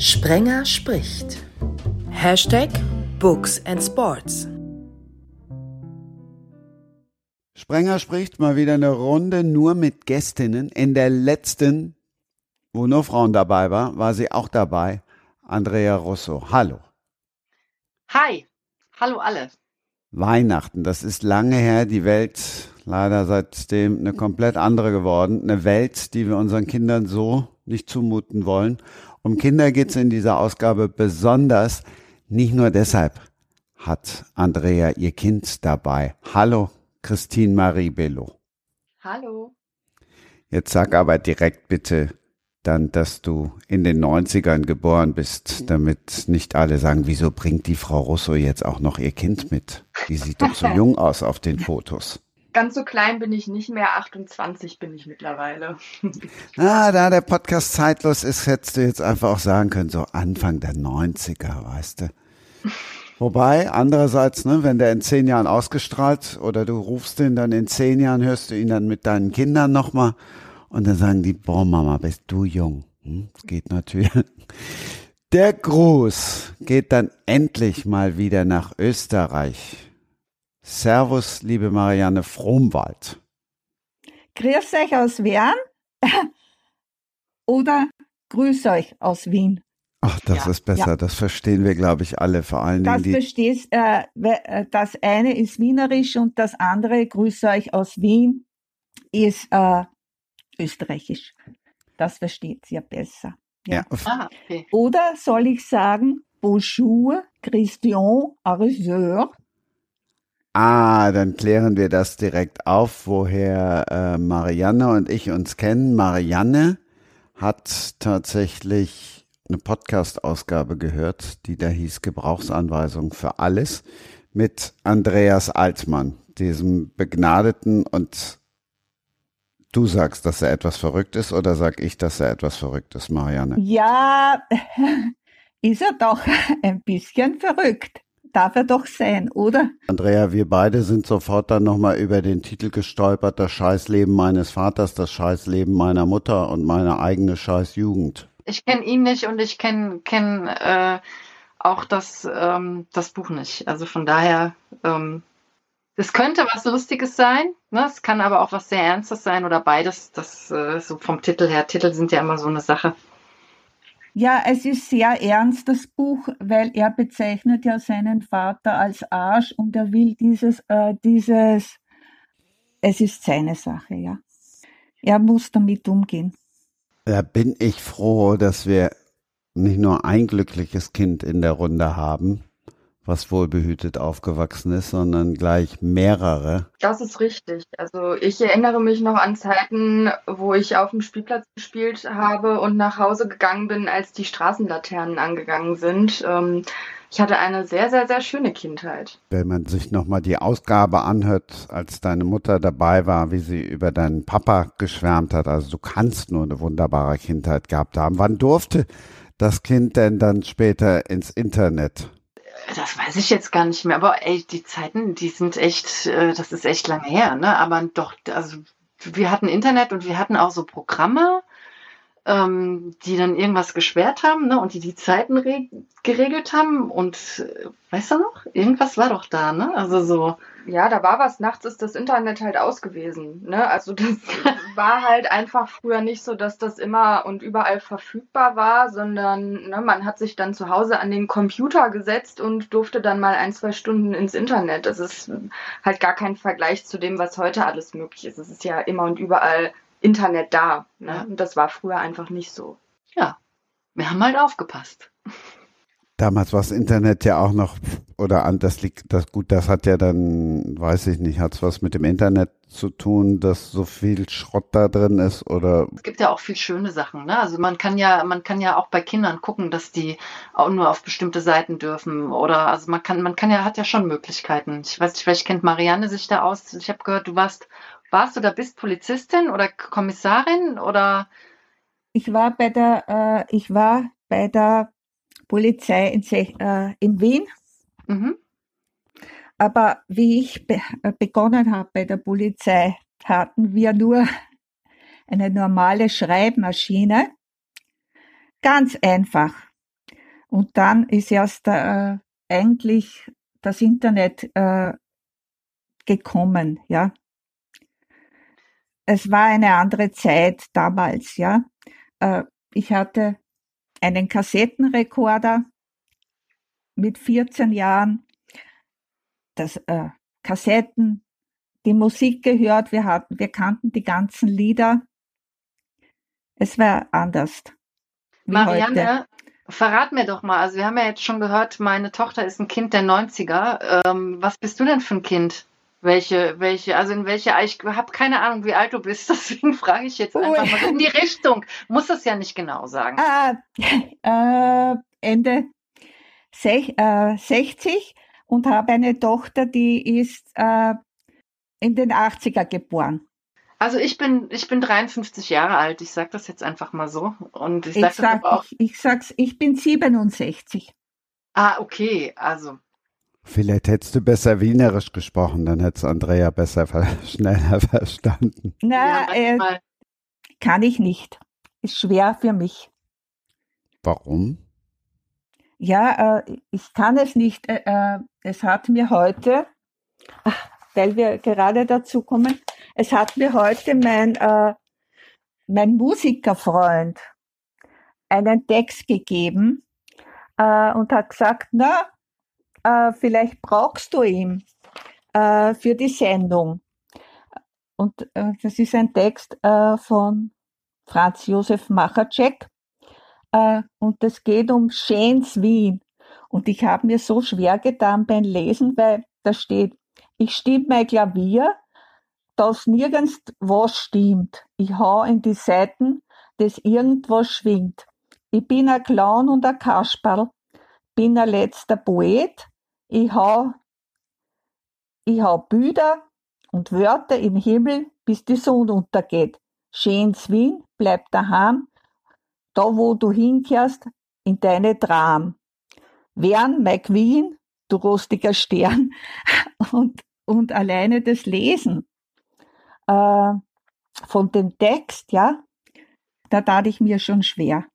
Sprenger spricht. Hashtag Books and Sports. Sprenger spricht mal wieder eine Runde nur mit Gästinnen. In der letzten, wo nur Frauen dabei war, war sie auch dabei. Andrea Russo. Hallo. Hi. Hallo alle. Weihnachten, das ist lange her. Die Welt leider seitdem eine komplett andere geworden. Eine Welt, die wir unseren Kindern so nicht zumuten wollen. Um Kinder geht's in dieser Ausgabe besonders. Nicht nur deshalb hat Andrea ihr Kind dabei. Hallo, Christine Marie Bello. Hallo. Jetzt sag aber direkt bitte dann, dass du in den 90ern geboren bist, damit nicht alle sagen, wieso bringt die Frau Russo jetzt auch noch ihr Kind mit? Die sieht doch so jung aus auf den Fotos. Ganz so klein bin ich nicht mehr, 28 bin ich mittlerweile. Ah, da der Podcast zeitlos ist, hättest du jetzt einfach auch sagen können, so Anfang der 90er, weißt du. Wobei, andererseits, ne, wenn der in zehn Jahren ausgestrahlt oder du rufst ihn dann in zehn Jahren, hörst du ihn dann mit deinen Kindern nochmal und dann sagen die, boah Mama, bist du jung. Hm, geht natürlich. Der Gruß geht dann endlich mal wieder nach Österreich. Servus, liebe Marianne Frohmwald. Grüß euch aus Wern oder Grüß euch aus Wien. Ach, das Ja, ist besser. ja. Das verstehen wir, glaube ich, alle. Vor allen Dingen Das die. verstehst, äh, äh, das eine ist Wienerisch und das andere, Grüß euch aus Wien, ist äh, Österreichisch. Das versteht ihr besser. Ja. Ah, okay. Oder soll ich sagen, Bonjour, Christian, Ariseur? Ah, dann klären wir das direkt auf, woher äh, Marianne und ich uns kennen. Marianne hat tatsächlich eine Podcast-Ausgabe gehört, die da hieß Gebrauchsanweisung für alles mit Andreas Altmann, diesem begnadeten und du sagst, dass er etwas verrückt ist oder sag ich, dass er etwas verrückt ist, Marianne? Ja, ist er doch ein bisschen verrückt. Darf er doch sein, oder? Andrea, wir beide sind sofort dann nochmal über den Titel gestolpert, das Scheißleben meines Vaters, das Scheißleben meiner Mutter und meine eigene Scheißjugend. Ich kenne ihn nicht und ich kenne kenn, äh, auch das, ähm, das Buch nicht. Also von daher, ähm, es könnte was Lustiges sein, ne? es kann aber auch was sehr Ernstes sein oder beides. Das äh, so vom Titel her. Titel sind ja immer so eine Sache. Ja, es ist sehr ernst, das Buch, weil er bezeichnet ja seinen Vater als Arsch und er will dieses, äh, dieses, es ist seine Sache, ja. Er muss damit umgehen. Da bin ich froh, dass wir nicht nur ein glückliches Kind in der Runde haben, was wohlbehütet aufgewachsen ist, sondern gleich mehrere. Das ist richtig. Also ich erinnere mich noch an Zeiten, wo ich auf dem Spielplatz gespielt habe und nach Hause gegangen bin, als die Straßenlaternen angegangen sind. Ähm, ich hatte eine sehr, sehr, sehr schöne Kindheit. Wenn man sich nochmal die Ausgabe anhört, als deine Mutter dabei war, wie sie über deinen Papa geschwärmt hat, also du kannst nur eine wunderbare Kindheit gehabt haben. Wann durfte das Kind denn dann später ins Internet? Das weiß ich jetzt gar nicht mehr, aber ey, die Zeiten, die sind echt, äh, das ist echt lange her, ne? Aber doch, also wir hatten Internet und wir hatten auch so Programme, ähm, die dann irgendwas gesperrt haben, ne? Und die die Zeiten re geregelt haben und äh, weißt du noch? Irgendwas war doch da, ne? Also so. Ja, da war was. Nachts ist das Internet halt aus gewesen. Ne? Also das war halt einfach früher nicht so, dass das immer und überall verfügbar war, sondern ne, man hat sich dann zu Hause an den Computer gesetzt und durfte dann mal ein, zwei Stunden ins Internet. Das ist halt gar kein Vergleich zu dem, was heute alles möglich ist. Es ist ja immer und überall Internet da. Ne? Ja. Und das war früher einfach nicht so. Ja, wir haben halt aufgepasst. Damals war das Internet ja auch noch, oder an, das liegt, das gut, das hat ja dann, weiß ich nicht, hat es was mit dem Internet zu tun, dass so viel Schrott da drin ist, oder Es gibt ja auch viel schöne Sachen, ne? Also man kann ja, man kann ja auch bei Kindern gucken, dass die auch nur auf bestimmte Seiten dürfen. Oder also man kann, man kann ja, hat ja schon Möglichkeiten. Ich weiß nicht, vielleicht kennt Marianne sich da aus. Ich habe gehört, du warst, warst oder bist Polizistin oder Kommissarin oder Ich war bei der, äh, ich war bei der Polizei in, äh, in Wien, mhm. aber wie ich be äh, begonnen habe bei der Polizei, hatten wir nur eine normale Schreibmaschine. Ganz einfach. Und dann ist erst äh, eigentlich das Internet äh, gekommen, ja. Es war eine andere Zeit damals, ja. Äh, ich hatte einen Kassettenrekorder mit 14 Jahren, das äh, Kassetten, die Musik gehört, wir hatten, wir kannten die ganzen Lieder. Es war anders. Marianne, heute. verrat mir doch mal, also wir haben ja jetzt schon gehört, meine Tochter ist ein Kind der 90er. Ähm, was bist du denn für ein Kind? Welche, welche, also in welche, ich habe keine Ahnung, wie alt du bist, deswegen frage ich jetzt einfach mal in die Richtung. Muss das ja nicht genau sagen. Ah, äh, Ende sech, äh, 60 und habe eine Tochter, die ist äh, in den 80er geboren. Also ich bin, ich bin 53 Jahre alt. Ich sage das jetzt einfach mal so. Und ich, sag, ich, sag, auch, ich, ich sag's, ich bin 67. Ah, okay. Also Vielleicht hättest du besser Wienerisch gesprochen, dann hättest Andrea besser schneller verstanden. Na, ja, äh, kann ich nicht. Ist schwer für mich. Warum? Ja, äh, ich kann es nicht. Äh, äh es hat mir heute, ach, weil wir gerade dazu kommen, es hat mir heute mein, äh, mein Musikerfreund einen Text gegeben äh, und hat gesagt, na, äh, vielleicht brauchst du ihn äh, für die Sendung. Und äh, das ist ein Text äh, von Franz Josef Machacek äh, und es geht um Schäns Wien. Und ich habe mir so schwer getan beim Lesen, weil da steht, ich stimme mein Klavier, dass nirgends was stimmt. Ich hau in die Seiten, dass irgendwas schwingt. Ich bin ein Clown und ein Kasperl, bin ein letzter Poet, ich hau, ich hau Bilder und Wörter im Himmel, bis die Sonne untergeht. Schönes Wien, bleib daheim, da wo du hinkehrst, in deine Tram. Wern, mein Queen, du rostiger Stern, und, und alleine das Lesen äh, von dem Text, ja, da tat ich mir schon schwer.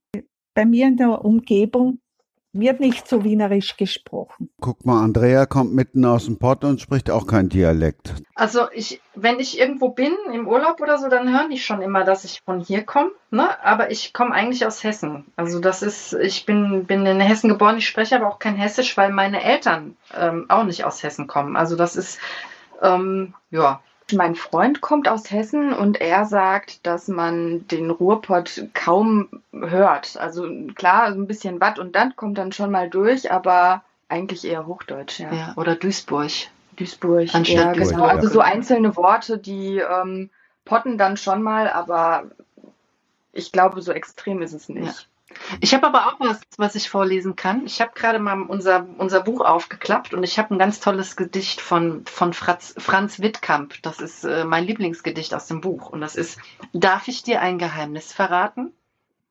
Bei mir in der Umgebung wird nicht so wienerisch gesprochen. Guck mal, Andrea kommt mitten aus dem Pott und spricht auch kein Dialekt. Also ich, wenn ich irgendwo bin, im Urlaub oder so, dann hören die schon immer, dass ich von hier komme. Ne? Aber ich komme eigentlich aus Hessen. Also das ist, ich bin, bin in Hessen geboren, ich spreche aber auch kein Hessisch, weil meine Eltern ähm, auch nicht aus Hessen kommen. Also das ist, ähm, ja, mein Freund kommt aus Hessen und er sagt, dass man den Ruhrpott kaum hört. Also klar, ein bisschen Watt und Dant kommt dann schon mal durch, aber eigentlich eher Hochdeutsch, ja. ja oder Duisburg. Duisburg, ja, genau. Also so einzelne Worte, die ähm, potten dann schon mal, aber ich glaube, so extrem ist es nicht. Ich habe aber auch was, was ich vorlesen kann. Ich habe gerade mal unser, unser Buch aufgeklappt und ich habe ein ganz tolles Gedicht von, von Franz, Franz Wittkamp. Das ist äh, mein Lieblingsgedicht aus dem Buch. Und das ist, darf ich dir ein Geheimnis verraten?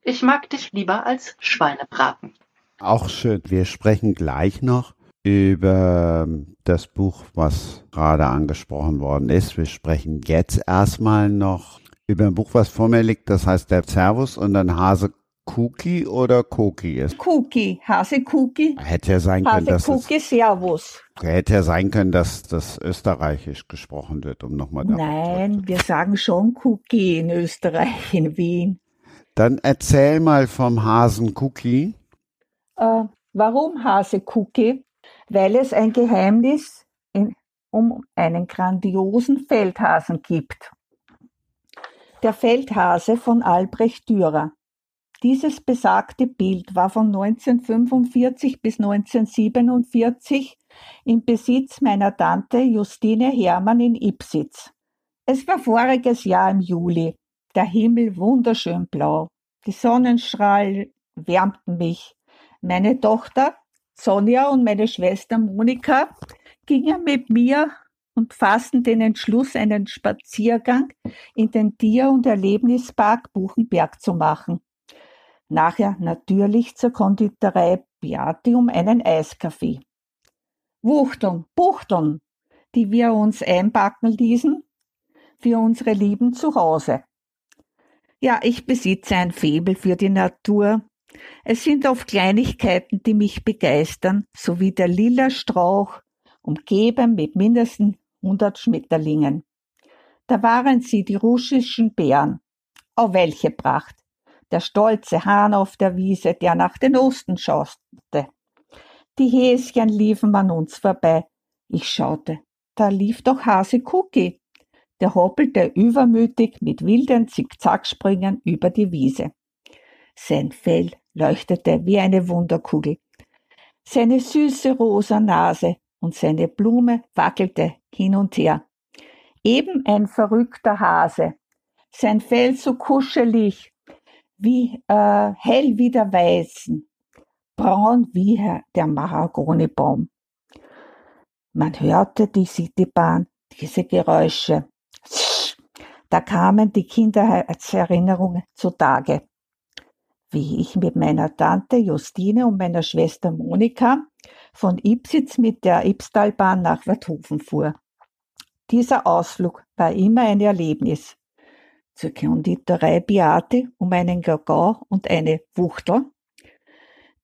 Ich mag dich lieber als Schweinebraten. Auch schön. Wir sprechen gleich noch über das Buch, was gerade angesprochen worden ist. Wir sprechen jetzt erstmal noch über ein Buch, was vor mir liegt. Das heißt der Servus und dann Hase Cookie oder Cookie ist? Cookie, Hase Cookie. Hätte ja sein können, dass Cookie, Servus. Hätte ja sein können, dass das österreichisch gesprochen wird, um nochmal Nein, wir sagen schon Cookie in Österreich, in Wien. Dann erzähl mal vom Hasen Cookie. Äh, warum Hase Cookie? Weil es ein Geheimnis in, um einen grandiosen Feldhasen gibt. Der Feldhase von Albrecht Dürer. Dieses besagte Bild war von 1945 bis 1947 im Besitz meiner Tante Justine Hermann in Ipsitz. Es war voriges Jahr im Juli, der Himmel wunderschön blau. Die Sonnenstrahlen wärmten mich. Meine Tochter Sonja und meine Schwester Monika gingen mit mir und fassten den Entschluss, einen Spaziergang in den Tier- und Erlebnispark Buchenberg zu machen nachher natürlich zur Konditorei Beati um einen Eiskaffee. Wuchteln, Buchteln, die wir uns einpacken ließen für unsere Lieben zu Hause. Ja, ich besitze ein Febel für die Natur. Es sind oft Kleinigkeiten, die mich begeistern, so wie der lila Strauch, umgeben mit mindestens 100 Schmetterlingen. Da waren sie, die russischen Bären. Oh, welche Pracht! Der stolze Hahn auf der Wiese, der nach den Osten schaute. Die Häschen liefen an uns vorbei. Ich schaute. Da lief doch Hase Cookie. Der hoppelte übermütig mit wilden Zickzacksprüngen über die Wiese. Sein Fell leuchtete wie eine Wunderkugel. Seine süße rosa Nase und seine Blume wackelte hin und her. Eben ein verrückter Hase. Sein Fell so kuschelig, wie äh, hell wie der Weißen, braun wie der Mahagonibaum. Man hörte die Citybahn, diese Geräusche. Da kamen die Kindheitserinnerungen zutage wie ich mit meiner Tante Justine und meiner Schwester Monika von Ipsitz mit der Ibstalbahn nach Werthofen fuhr. Dieser Ausflug war immer ein Erlebnis. Zur Konditorei Beate um einen Gagau und eine Wuchtel.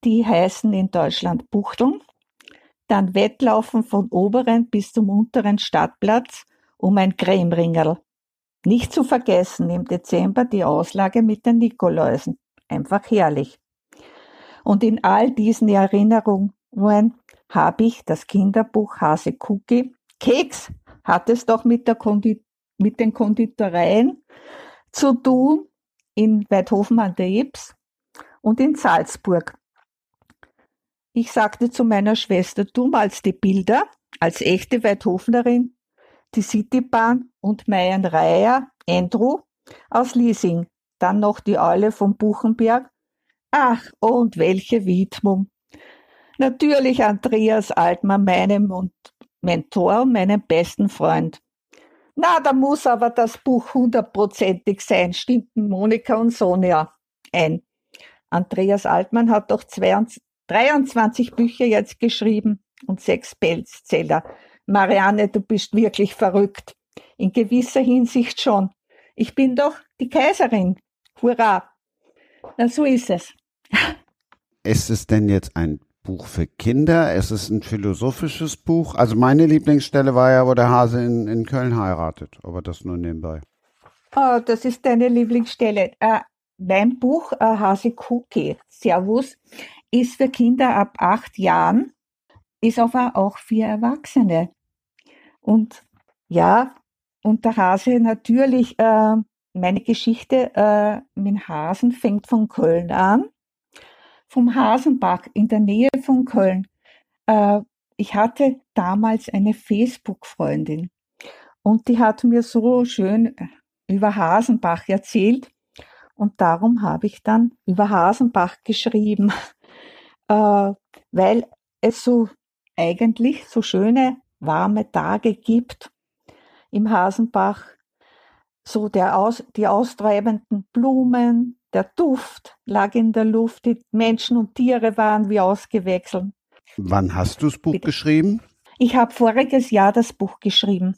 Die heißen in Deutschland Buchteln. Dann Wettlaufen von oberen bis zum unteren Stadtplatz um ein Cremeringerl. Nicht zu vergessen im Dezember die Auslage mit den Nikoläusen einfach herrlich. Und in all diesen Erinnerungen habe ich das Kinderbuch Hase Cookie. Keks hat es doch mit, der Kondi mit den Konditoreien zu tun in Weidhofen an der Ips und in Salzburg. Ich sagte zu meiner Schwester, du malst die Bilder als echte Weidhofnerin, die Citybahn und mein Reiher, Andrew, aus Liesing dann noch die Eule vom Buchenberg. Ach, und welche Widmung. Natürlich Andreas Altmann, meinem Mentor und meinem besten Freund. Na, da muss aber das Buch hundertprozentig sein, stimmten Monika und Sonja ein. Andreas Altmann hat doch 22, 23 Bücher jetzt geschrieben und sechs Bestseller. Marianne, du bist wirklich verrückt. In gewisser Hinsicht schon. Ich bin doch die Kaiserin. Hurra! Na, so ist es. Ist es denn jetzt ein Buch für Kinder? Ist es ein philosophisches Buch? Also meine Lieblingsstelle war ja, wo der Hase in, in Köln heiratet, aber das nur nebenbei. Oh, das ist deine Lieblingsstelle. Äh, mein Buch äh, Hase Cookie, Servus, ist für Kinder ab acht Jahren, ist aber auch für Erwachsene. Und ja, und der Hase natürlich äh, meine Geschichte äh, mit Hasen fängt von Köln an, vom Hasenbach in der Nähe von Köln. Äh, ich hatte damals eine Facebook-Freundin und die hat mir so schön äh, über Hasenbach erzählt und darum habe ich dann über Hasenbach geschrieben, äh, weil es so eigentlich so schöne warme Tage gibt im Hasenbach so der aus, die austreibenden Blumen, der Duft lag in der Luft, die Menschen und Tiere waren wie ausgewechselt. Wann hast du das Buch Bitte. geschrieben? Ich habe voriges Jahr das Buch geschrieben.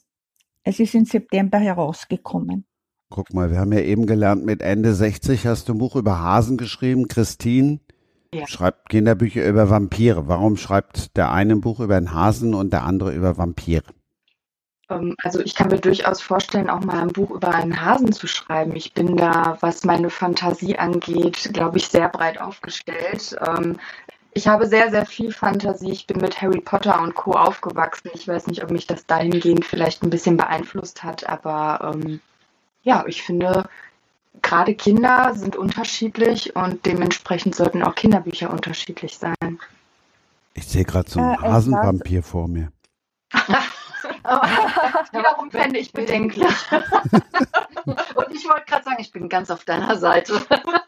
Es ist im September herausgekommen. Guck mal, wir haben ja eben gelernt, mit Ende 60 hast du ein Buch über Hasen geschrieben. Christine ja. schreibt Kinderbücher über Vampire. Warum schreibt der eine ein Buch über einen Hasen und der andere über Vampire? Ähm, also ich kann mir durchaus vorstellen, auch mal ein Buch über einen Hasen zu schreiben. Ich bin da, was meine Fantasie angeht, glaube ich, sehr breit aufgestellt. Ähm, ich habe sehr, sehr viel Fantasie. Ich bin mit Harry Potter und Co. aufgewachsen. Ich weiß nicht, ob mich das dahingehend vielleicht ein bisschen beeinflusst hat, aber ähm, ja, ich finde, gerade Kinder sind unterschiedlich und dementsprechend sollten auch Kinderbücher unterschiedlich sein. Ich sehe gerade so einen äh, Hasenvampir vor mir. Wiederum fände ich bedenklich. Und ich wollte gerade sagen, ich bin ganz auf deiner Seite.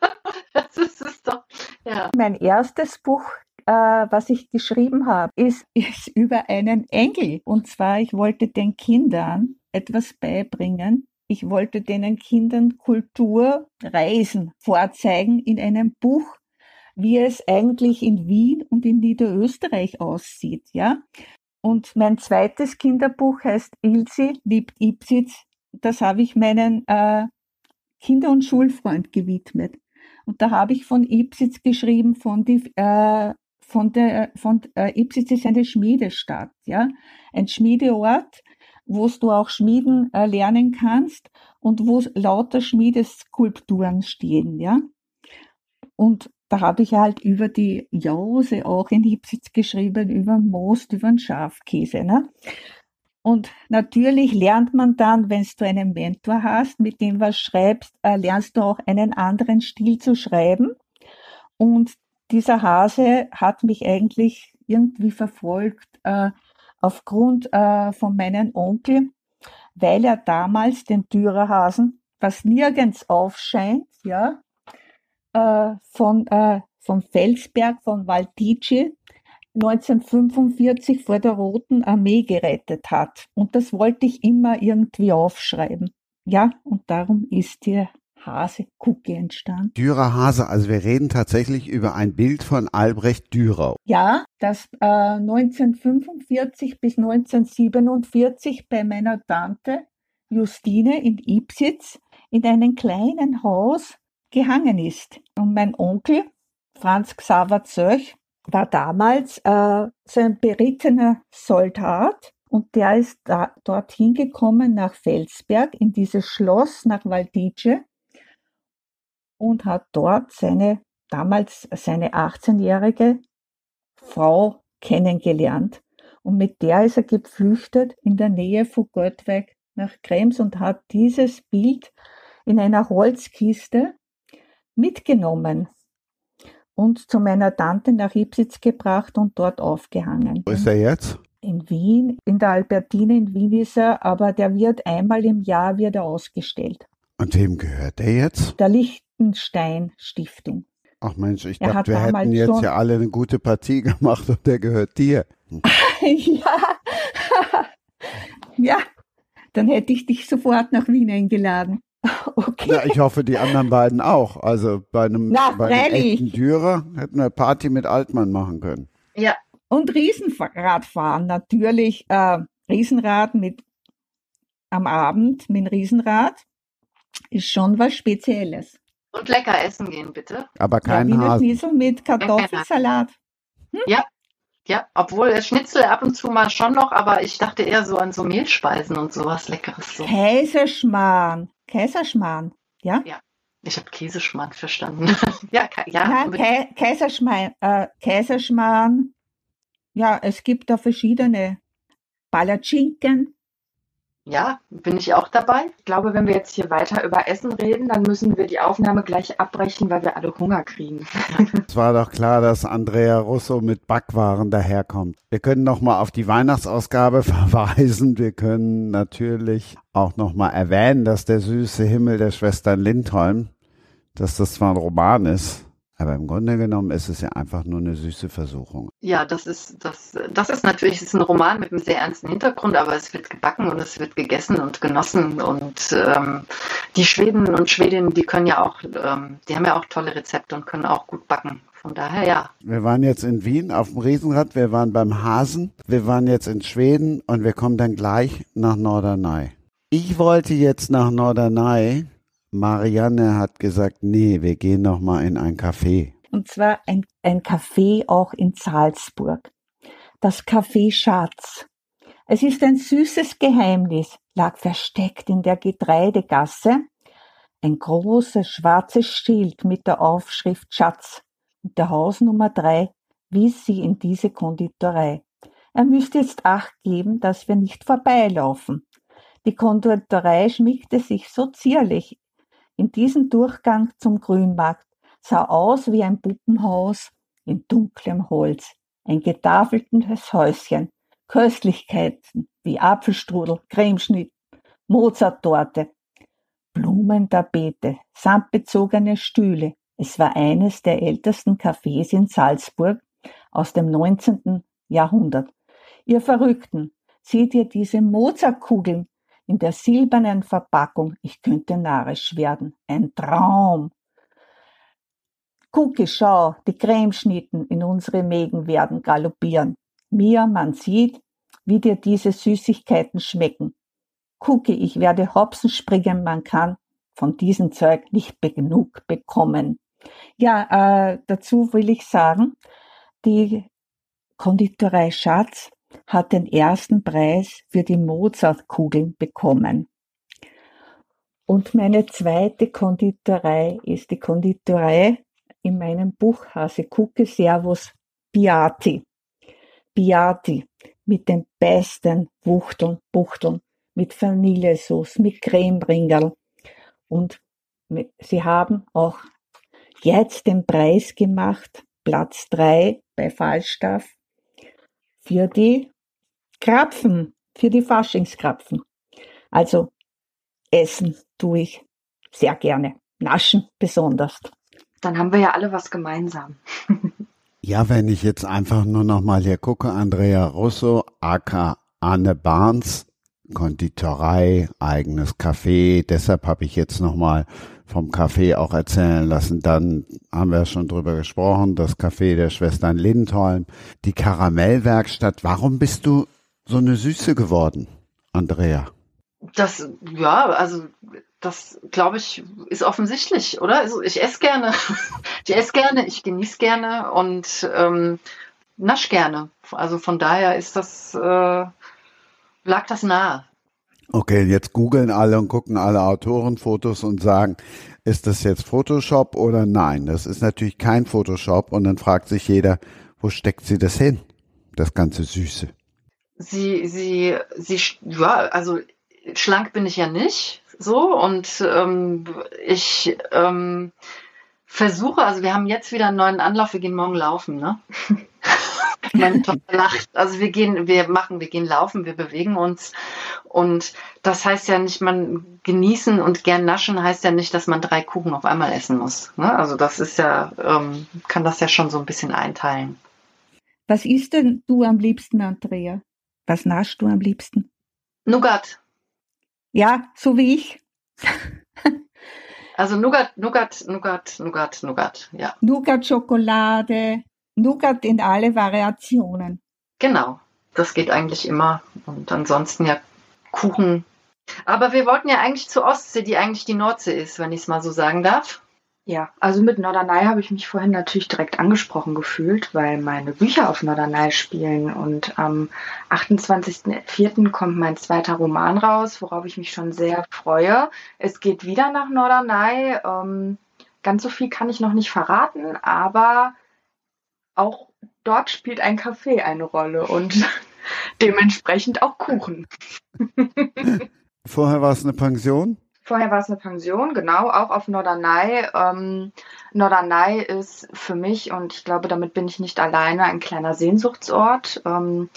das ist es doch. Ja. Mein erstes Buch äh, was ich geschrieben habe, ist, ist über einen Engel. Und zwar, ich wollte den Kindern etwas beibringen. Ich wollte den Kindern Kultur, Reisen vorzeigen in einem Buch, wie es eigentlich in Wien und in Niederösterreich aussieht, ja. Und mein zweites Kinderbuch heißt Ilse liebt Ipsitz. Das habe ich meinen äh, Kinder- und Schulfreund gewidmet. Und da habe ich von Ipsitz geschrieben, von die, äh, von der, von, äh, Ipsitz ist eine Schmiedestadt, ja, ein Schmiedeort, wo du auch Schmieden äh, lernen kannst und wo lauter Schmiedeskulpturen stehen, ja. Und da habe ich halt über die Jause auch in Ipsitz geschrieben, über Most, über den Schafkäse, ne. Und natürlich lernt man dann, wenn du einen Mentor hast, mit dem was schreibst, äh, lernst du auch einen anderen Stil zu schreiben. Und dieser Hase hat mich eigentlich irgendwie verfolgt äh, aufgrund äh, von meinem Onkel, weil er damals den Dürerhasen, was nirgends aufscheint, ja, äh, von, äh, vom Felsberg von Valdice 1945 vor der Roten Armee gerettet hat. Und das wollte ich immer irgendwie aufschreiben. Ja, und darum ist der Hase Cookie entstanden. Dürer Hase, also wir reden tatsächlich über ein Bild von Albrecht Dürer. Ja, das äh, 1945 bis 1947 bei meiner Tante Justine in Ipsitz in einem kleinen Haus gehangen ist. Und mein Onkel Franz Xaver Zöch war damals äh, so ein berittener Soldat und der ist da, dorthin gekommen nach Felsberg in dieses Schloss nach Valdice und hat dort seine damals seine 18-jährige Frau kennengelernt und mit der ist er geflüchtet in der Nähe von Gottweg nach Krems und hat dieses Bild in einer Holzkiste mitgenommen und zu meiner Tante nach Ipsitz gebracht und dort aufgehangen. Wo ist er jetzt? In Wien, in der Albertine in Wien ist er, aber der wird einmal im Jahr wird er ausgestellt. Und wem gehört der jetzt? Der Lichtenstein Stiftung. Ach Mensch, ich dachte, wir hätten jetzt ja alle eine gute Partie gemacht und der gehört dir. ja. ja, dann hätte ich dich sofort nach Wien eingeladen. Okay. Ja, ich hoffe, die anderen beiden auch. Also bei einem, Na, bei einem echten Dürer hätten wir eine Party mit Altmann machen können. Ja. Und Riesenradfahren natürlich. Äh, Riesenrad mit am Abend mit dem Riesenrad ist schon was Spezielles. Und lecker essen gehen, bitte. Aber kein ja, Hasen. mit Kartoffelsalat. Hm? Ja, ja, obwohl der Schnitzel ab und zu mal schon noch, aber ich dachte eher so an so Mehlspeisen und sowas Leckeres. So. Käseschmarrn. Käserschmarrn, ja? Ja, ich habe Käseschmarrn verstanden. ja, ja. ja Kä Käserschmarrn, äh, Käserschmarrn. Ja, es gibt da verschiedene Palatschinken. Ja, bin ich auch dabei. Ich glaube, wenn wir jetzt hier weiter über Essen reden, dann müssen wir die Aufnahme gleich abbrechen, weil wir alle Hunger kriegen. es war doch klar, dass Andrea Russo mit Backwaren daherkommt. Wir können nochmal auf die Weihnachtsausgabe verweisen. Wir können natürlich auch nochmal erwähnen, dass der süße Himmel der Schwestern Lindholm, dass das zwar ein Roman ist, aber im Grunde genommen ist es ja einfach nur eine süße Versuchung. Ja, das ist, das, das ist natürlich ist ein Roman mit einem sehr ernsten Hintergrund, aber es wird gebacken und es wird gegessen und genossen. Und ähm, die Schweden und Schwedinnen, die können ja auch, ähm, die haben ja auch tolle Rezepte und können auch gut backen. Von daher ja. Wir waren jetzt in Wien auf dem Riesenrad, wir waren beim Hasen, wir waren jetzt in Schweden und wir kommen dann gleich nach Norderney. Ich wollte jetzt nach Norderney, Marianne hat gesagt, nee, wir gehen noch mal in ein Café. Und zwar ein, ein Café auch in Salzburg. Das Café Schatz. Es ist ein süßes Geheimnis, lag versteckt in der Getreidegasse. Ein großes schwarzes Schild mit der Aufschrift Schatz und der Hausnummer drei wies sie in diese Konditorei. Er müsste jetzt Acht geben, dass wir nicht vorbeilaufen. Die Konditorei schmiegte sich so zierlich in diesem Durchgang zum Grünmarkt sah aus wie ein Puppenhaus in dunklem Holz, ein getafeltes Häuschen, Köstlichkeiten wie Apfelstrudel, Cremeschnitt, Mozarttorte, Blumentapete, samtbezogene Stühle. Es war eines der ältesten Cafés in Salzburg aus dem 19. Jahrhundert. Ihr Verrückten, seht ihr diese Mozartkugeln in der silbernen Verpackung, ich könnte narrisch werden. Ein Traum. Gucke, schau, die Cremeschnitten in unsere Mägen werden galoppieren. Mir, man sieht, wie dir diese Süßigkeiten schmecken. Gucke, ich werde Hopsen springen, man kann von diesem Zeug nicht genug bekommen. Ja, äh, dazu will ich sagen, die Konditorei Schatz hat den ersten Preis für die Mozartkugeln bekommen. Und meine zweite Konditorei ist die Konditorei in meinem Buch Hase Kucke Servus Biati. Biati mit den besten Wuchteln, Buchteln, mit Vanillesauce, mit Cremebringerl. Und mit, sie haben auch jetzt den Preis gemacht, Platz drei bei Falstaff, für die Krapfen, für die Faschingskrapfen. Also essen tue ich sehr gerne, naschen besonders. Dann haben wir ja alle was gemeinsam. ja, wenn ich jetzt einfach nur noch mal hier gucke, Andrea Russo, aka Anne Barnes, Konditorei, eigenes Café. Deshalb habe ich jetzt noch mal vom Café auch erzählen lassen. Dann haben wir schon drüber gesprochen, das Café der Schwestern Lindholm, die Karamellwerkstatt. Warum bist du so eine Süße geworden, Andrea? Das, ja, also das glaube ich ist offensichtlich, oder? Also ich esse gerne, ich esse gerne, ich genieße gerne und ähm, nasch gerne. Also von daher ist das, äh, lag das nahe. Okay, jetzt googeln alle und gucken alle Autorenfotos und sagen, ist das jetzt Photoshop oder nein? Das ist natürlich kein Photoshop und dann fragt sich jeder, wo steckt sie das hin? Das ganze Süße. Sie, sie, sie, ja, also schlank bin ich ja nicht so und ähm, ich ähm, versuche, also wir haben jetzt wieder einen neuen Anlauf, wir gehen morgen laufen, ne? Meine Tochter lacht. Also wir gehen, wir machen, wir gehen laufen, wir bewegen uns. Und das heißt ja nicht, man genießen und gern naschen heißt ja nicht, dass man drei Kuchen auf einmal essen muss. Ne? Also das ist ja, ähm, kann das ja schon so ein bisschen einteilen. Was isst denn du am liebsten, Andrea? Was naschst du am liebsten? Nougat. Ja, so wie ich. also Nougat, Nougat, Nougat, Nougat, Nougat, ja. Nougat-Schokolade, Nougat in alle Variationen. Genau, das geht eigentlich immer. Und ansonsten ja Kuchen. Aber wir wollten ja eigentlich zur Ostsee, die eigentlich die Nordsee ist, wenn ich es mal so sagen darf. Ja, also mit Norderney habe ich mich vorhin natürlich direkt angesprochen gefühlt, weil meine Bücher auf Norderney spielen und am 28.04. kommt mein zweiter Roman raus, worauf ich mich schon sehr freue. Es geht wieder nach Norderney. Ähm, ganz so viel kann ich noch nicht verraten, aber auch dort spielt ein Kaffee eine Rolle und dementsprechend auch Kuchen. Vorher war es eine Pension? Vorher war es eine Pension, genau, auch auf Norderney. Ähm, Norderney ist für mich, und ich glaube, damit bin ich nicht alleine, ein kleiner Sehnsuchtsort. Ähm,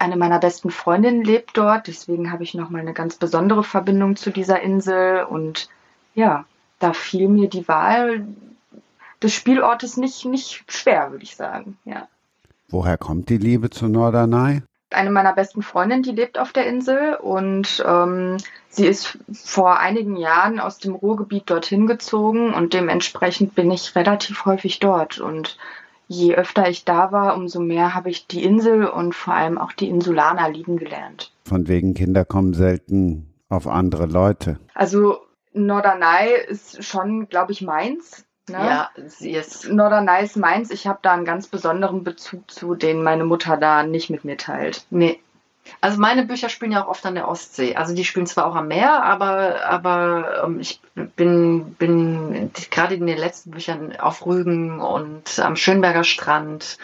eine meiner besten Freundinnen lebt dort, deswegen habe ich nochmal eine ganz besondere Verbindung zu dieser Insel. Und ja, da fiel mir die Wahl des Spielortes nicht, nicht schwer, würde ich sagen. Ja. Woher kommt die Liebe zu Norderney? Eine meiner besten Freundinnen, die lebt auf der Insel und ähm, sie ist vor einigen Jahren aus dem Ruhrgebiet dorthin gezogen und dementsprechend bin ich relativ häufig dort. Und je öfter ich da war, umso mehr habe ich die Insel und vor allem auch die Insulaner lieben gelernt. Von wegen Kinder kommen selten auf andere Leute. Also Norderney ist schon, glaube ich, meins. Ne? Ja, sie ist. Norderney Mainz. Ich habe da einen ganz besonderen Bezug zu, den meine Mutter da nicht mit mir teilt. Nee. Also meine Bücher spielen ja auch oft an der Ostsee. Also die spielen zwar auch am Meer, aber, aber ähm, ich bin, bin gerade in den letzten Büchern auf Rügen und am Schönberger Strand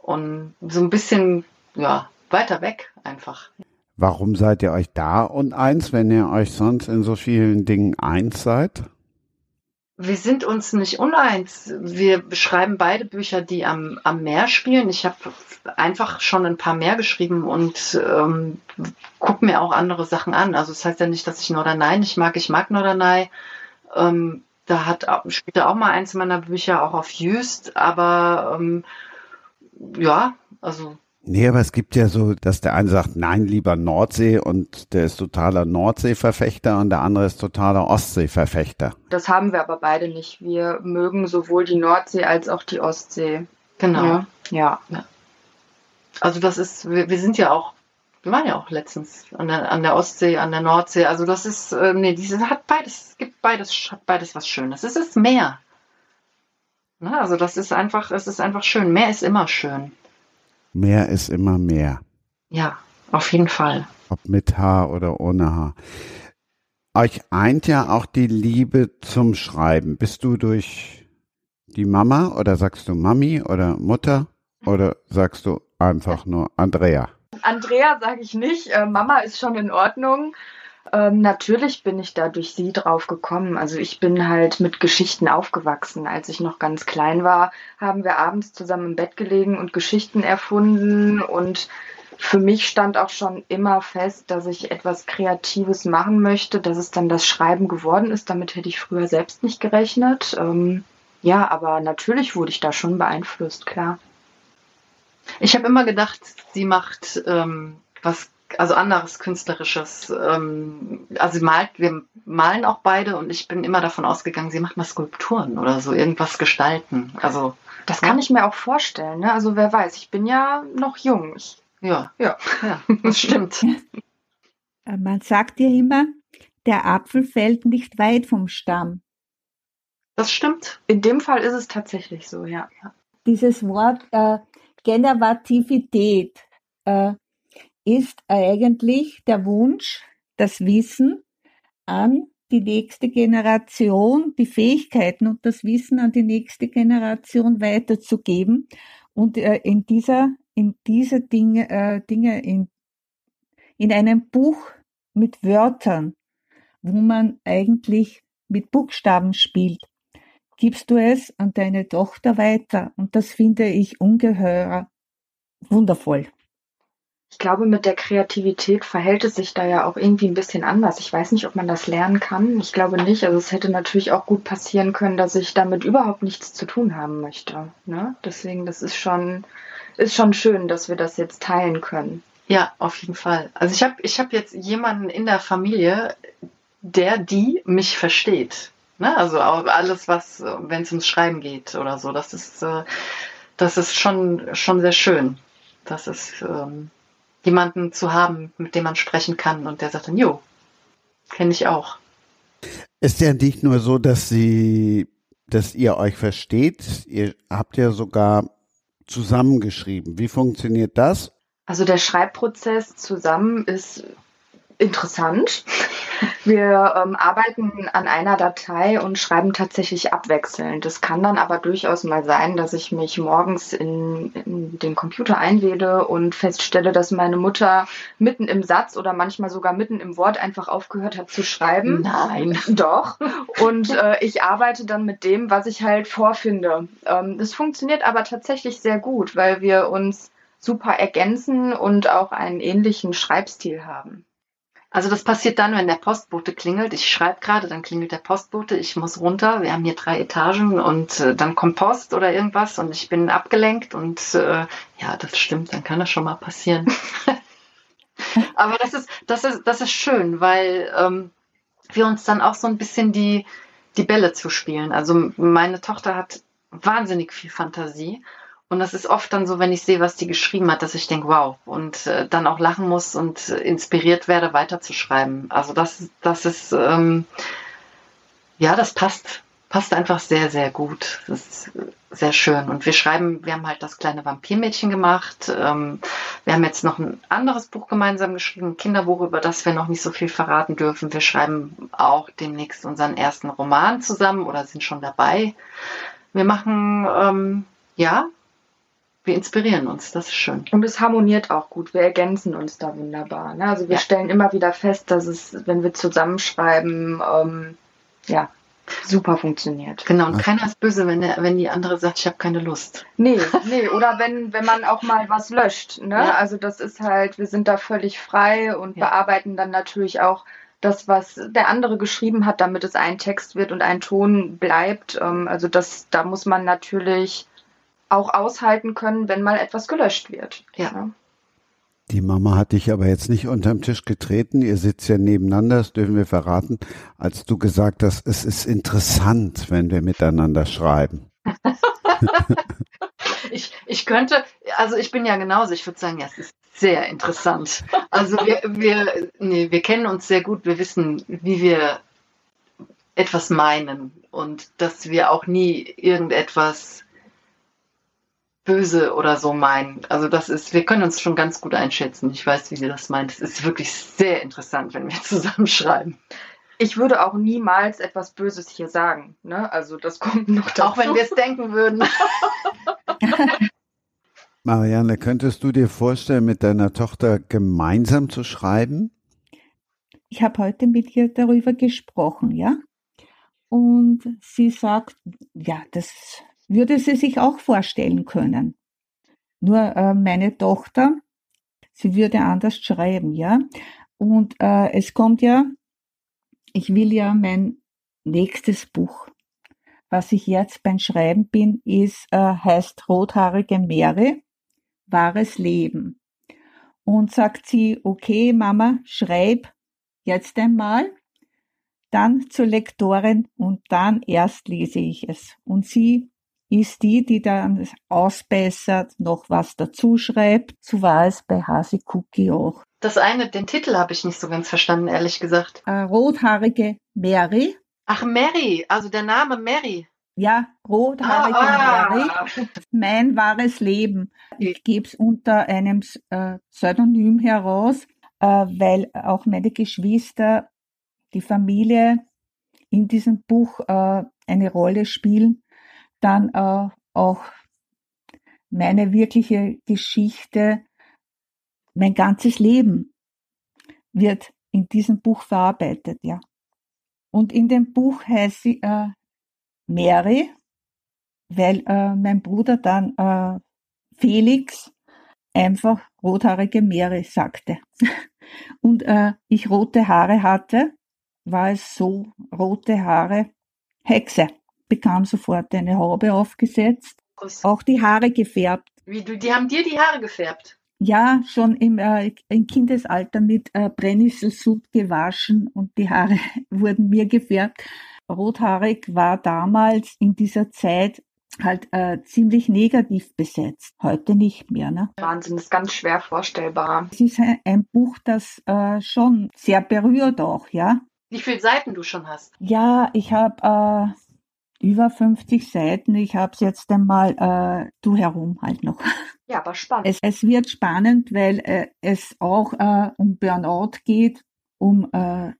und so ein bisschen, ja, weiter weg einfach. Warum seid ihr euch da und eins, wenn ihr euch sonst in so vielen Dingen eins seid? Wir sind uns nicht uneins. Wir beschreiben beide Bücher, die am, am Meer spielen. Ich habe einfach schon ein paar mehr geschrieben und ähm, gucke mir auch andere Sachen an. Also das heißt ja nicht, dass ich Norderney nicht mag. Ich mag Norderney. Ähm, da hat spielt auch mal eins meiner Bücher auch auf Jüst, aber ähm, ja, also Nee, aber es gibt ja so, dass der eine sagt, nein, lieber Nordsee und der ist totaler Nordsee-Verfechter und der andere ist totaler Ostsee-Verfechter. Das haben wir aber beide nicht. Wir mögen sowohl die Nordsee als auch die Ostsee. Genau. Ja. ja. ja. Also das ist, wir, wir, sind ja auch, wir waren ja auch letztens an der, an der Ostsee, an der Nordsee. Also das ist, äh, nee, dieses hat beides, es gibt beides, hat beides was Schönes. Es ist Meer. Ne? Also das ist einfach, es ist einfach schön. Mehr ist immer schön. Mehr ist immer mehr. Ja, auf jeden Fall. Ob mit Haar oder ohne Haar. Euch eint ja auch die Liebe zum Schreiben. Bist du durch die Mama oder sagst du Mami oder Mutter oder sagst du einfach nur Andrea? Andrea sage ich nicht. Äh, Mama ist schon in Ordnung. Ähm, natürlich bin ich da durch sie drauf gekommen. Also ich bin halt mit Geschichten aufgewachsen. Als ich noch ganz klein war, haben wir abends zusammen im Bett gelegen und Geschichten erfunden und für mich stand auch schon immer fest, dass ich etwas Kreatives machen möchte, dass es dann das Schreiben geworden ist. Damit hätte ich früher selbst nicht gerechnet. Ähm, ja, aber natürlich wurde ich da schon beeinflusst, klar. Ich habe immer gedacht, sie macht ähm, was, also anderes Künstlerisches. Ähm, also sie malt, wir malen auch beide und ich bin immer davon ausgegangen, sie macht mal Skulpturen oder so, irgendwas gestalten. Also das kann ja. ich mir auch vorstellen. Ne? Also wer weiß, ich bin ja noch jung. Ich ja, ja, ja, das stimmt. Äh, man sagt ja immer, der Apfel fällt nicht weit vom Stamm. Das stimmt. In dem Fall ist es tatsächlich so, ja. Dieses Wort äh, Generativität äh, ist eigentlich der Wunsch, das Wissen an die nächste Generation, die Fähigkeiten und das Wissen an die nächste Generation weiterzugeben. Und äh, in dieser in diese Dinge, äh, Dinge in, in einem Buch mit Wörtern, wo man eigentlich mit Buchstaben spielt, gibst du es an deine Tochter weiter. Und das finde ich ungeheuer wundervoll. Ich glaube, mit der Kreativität verhält es sich da ja auch irgendwie ein bisschen anders. Ich weiß nicht, ob man das lernen kann. Ich glaube nicht. Also es hätte natürlich auch gut passieren können, dass ich damit überhaupt nichts zu tun haben möchte. Ne? Deswegen, das ist schon, ist schon schön, dass wir das jetzt teilen können. Ja, auf jeden Fall. Also ich habe ich hab jetzt jemanden in der Familie, der die mich versteht. Ne? Also alles, was, wenn es ums Schreiben geht oder so, das ist, äh, das ist schon, schon sehr schön. Das ist ähm, jemanden zu haben, mit dem man sprechen kann und der sagt dann, jo, kenne ich auch. Ist ja nicht nur so, dass sie, dass ihr euch versteht, ihr habt ja sogar zusammengeschrieben. Wie funktioniert das? Also der Schreibprozess zusammen ist interessant. Wir ähm, arbeiten an einer Datei und schreiben tatsächlich abwechselnd. Es kann dann aber durchaus mal sein, dass ich mich morgens in, in, den Computer einwähle und feststelle, dass meine Mutter mitten im Satz oder manchmal sogar mitten im Wort einfach aufgehört hat zu schreiben. Nein. Doch. Und äh, ich arbeite dann mit dem, was ich halt vorfinde. Ähm, das funktioniert aber tatsächlich sehr gut, weil wir uns super ergänzen und auch einen ähnlichen Schreibstil haben. Also das passiert dann, wenn der Postbote klingelt. Ich schreibe gerade, dann klingelt der Postbote, ich muss runter. Wir haben hier drei Etagen und äh, dann kommt Post oder irgendwas und ich bin abgelenkt und äh, ja, das stimmt, dann kann das schon mal passieren. Aber das ist, das ist, das ist schön, weil ähm, wir uns dann auch so ein bisschen die, die Bälle zuspielen. Also meine Tochter hat wahnsinnig viel Fantasie und das ist oft dann so, wenn ich sehe, was die geschrieben hat, dass ich denke, wow, und äh, dann auch lachen muss und inspiriert werde, weiterzuschreiben. Also das, das ist, ähm, ja, das passt, passt einfach sehr, sehr gut. Das ist sehr schön. Und wir schreiben, wir haben halt das kleine Vampirmädchen gemacht. Ähm, wir haben jetzt noch ein anderes Buch gemeinsam geschrieben, ein Kinderbuch, über das wir noch nicht so viel verraten dürfen. Wir schreiben auch demnächst unseren ersten Roman zusammen oder sind schon dabei. Wir machen, ähm, ja, wir inspirieren uns, das ist schön. Und es harmoniert auch gut, wir ergänzen uns da wunderbar. Ne? Also wir ja. stellen immer wieder fest, dass es, wenn wir zusammenschreiben, ähm, ja, super funktioniert. Genau, und keiner ist böse, wenn, der, wenn die andere sagt, ich habe keine Lust. Nee, nee, oder wenn, wenn man auch mal was löscht. Ne? Ja. Also das ist halt, wir sind da völlig frei und ja. bearbeiten dann natürlich auch das, was der andere geschrieben hat, damit es ein Text wird und ein Ton bleibt. Ähm, also das, da muss man natürlich auch aushalten können, wenn mal etwas gelöscht wird. Ja. Die Mama hat dich aber jetzt nicht unterm Tisch getreten. Ihr sitzt ja nebeneinander, das dürfen wir verraten, als du gesagt hast, es ist interessant, wenn wir miteinander schreiben. ich, ich könnte, also ich bin ja genauso, ich würde sagen, ja, es ist sehr interessant. Also wir, wir, nee, wir kennen uns sehr gut, wir wissen, wie wir etwas meinen und dass wir auch nie irgendetwas böse oder so meinen. Also das ist, wir können uns schon ganz gut einschätzen. Ich weiß, wie sie das meint. Es ist wirklich sehr interessant, wenn wir zusammenschreiben. Ich würde auch niemals etwas Böses hier sagen. Ne? Also das kommt noch dazu. Auch wenn wir es denken würden. Marianne, könntest du dir vorstellen, mit deiner Tochter gemeinsam zu schreiben? Ich habe heute mit ihr darüber gesprochen, ja. Und sie sagt, ja, das würde sie sich auch vorstellen können. Nur äh, meine Tochter, sie würde anders schreiben, ja. Und äh, es kommt ja, ich will ja mein nächstes Buch, was ich jetzt beim Schreiben bin, ist, äh, heißt Rothaarige Meere, wahres Leben. Und sagt sie, okay, Mama, schreib jetzt einmal, dann zur Lektorin und dann erst lese ich es. Und sie ist die, die dann ausbessert, noch was dazu schreibt. So war es bei Hasi Cookie auch. Das eine, den Titel habe ich nicht so ganz verstanden, ehrlich gesagt. Äh, rothaarige Mary. Ach, Mary, also der Name Mary. Ja, rothaarige Ah, ah. Mary. Mein wahres Leben. Ich gebe es unter einem äh, Pseudonym heraus, äh, weil auch meine Geschwister, die Familie in diesem Buch äh, eine Rolle spielen. Dann äh, auch meine wirkliche Geschichte, mein ganzes Leben wird in diesem Buch verarbeitet, ja. Und in dem Buch heißt sie äh, Mary, weil äh, mein Bruder dann äh, Felix einfach rothaarige Mary sagte. Und äh, ich rote Haare hatte, war es so, rote Haare, Hexe, bekam sofort eine Haube aufgesetzt, auch die Haare gefärbt. Wie du, die haben dir die Haare gefärbt. Ja, schon im, äh, im Kindesalter mit äh, Brennnesselsud gewaschen und die Haare wurden mir gefärbt. Rothaarig war damals in dieser Zeit halt äh, ziemlich negativ besetzt. Heute nicht mehr. Ne? Wahnsinn, ist ganz schwer vorstellbar. Es ist ein, ein Buch, das äh, schon sehr berührt auch, ja. Wie viele Seiten du schon hast. Ja, ich habe äh, über 50 Seiten. Ich habe es jetzt einmal äh, du herum halt noch. Ja, aber spannend. Es, es wird spannend, weil äh, es auch äh, um Burnout geht, um, äh,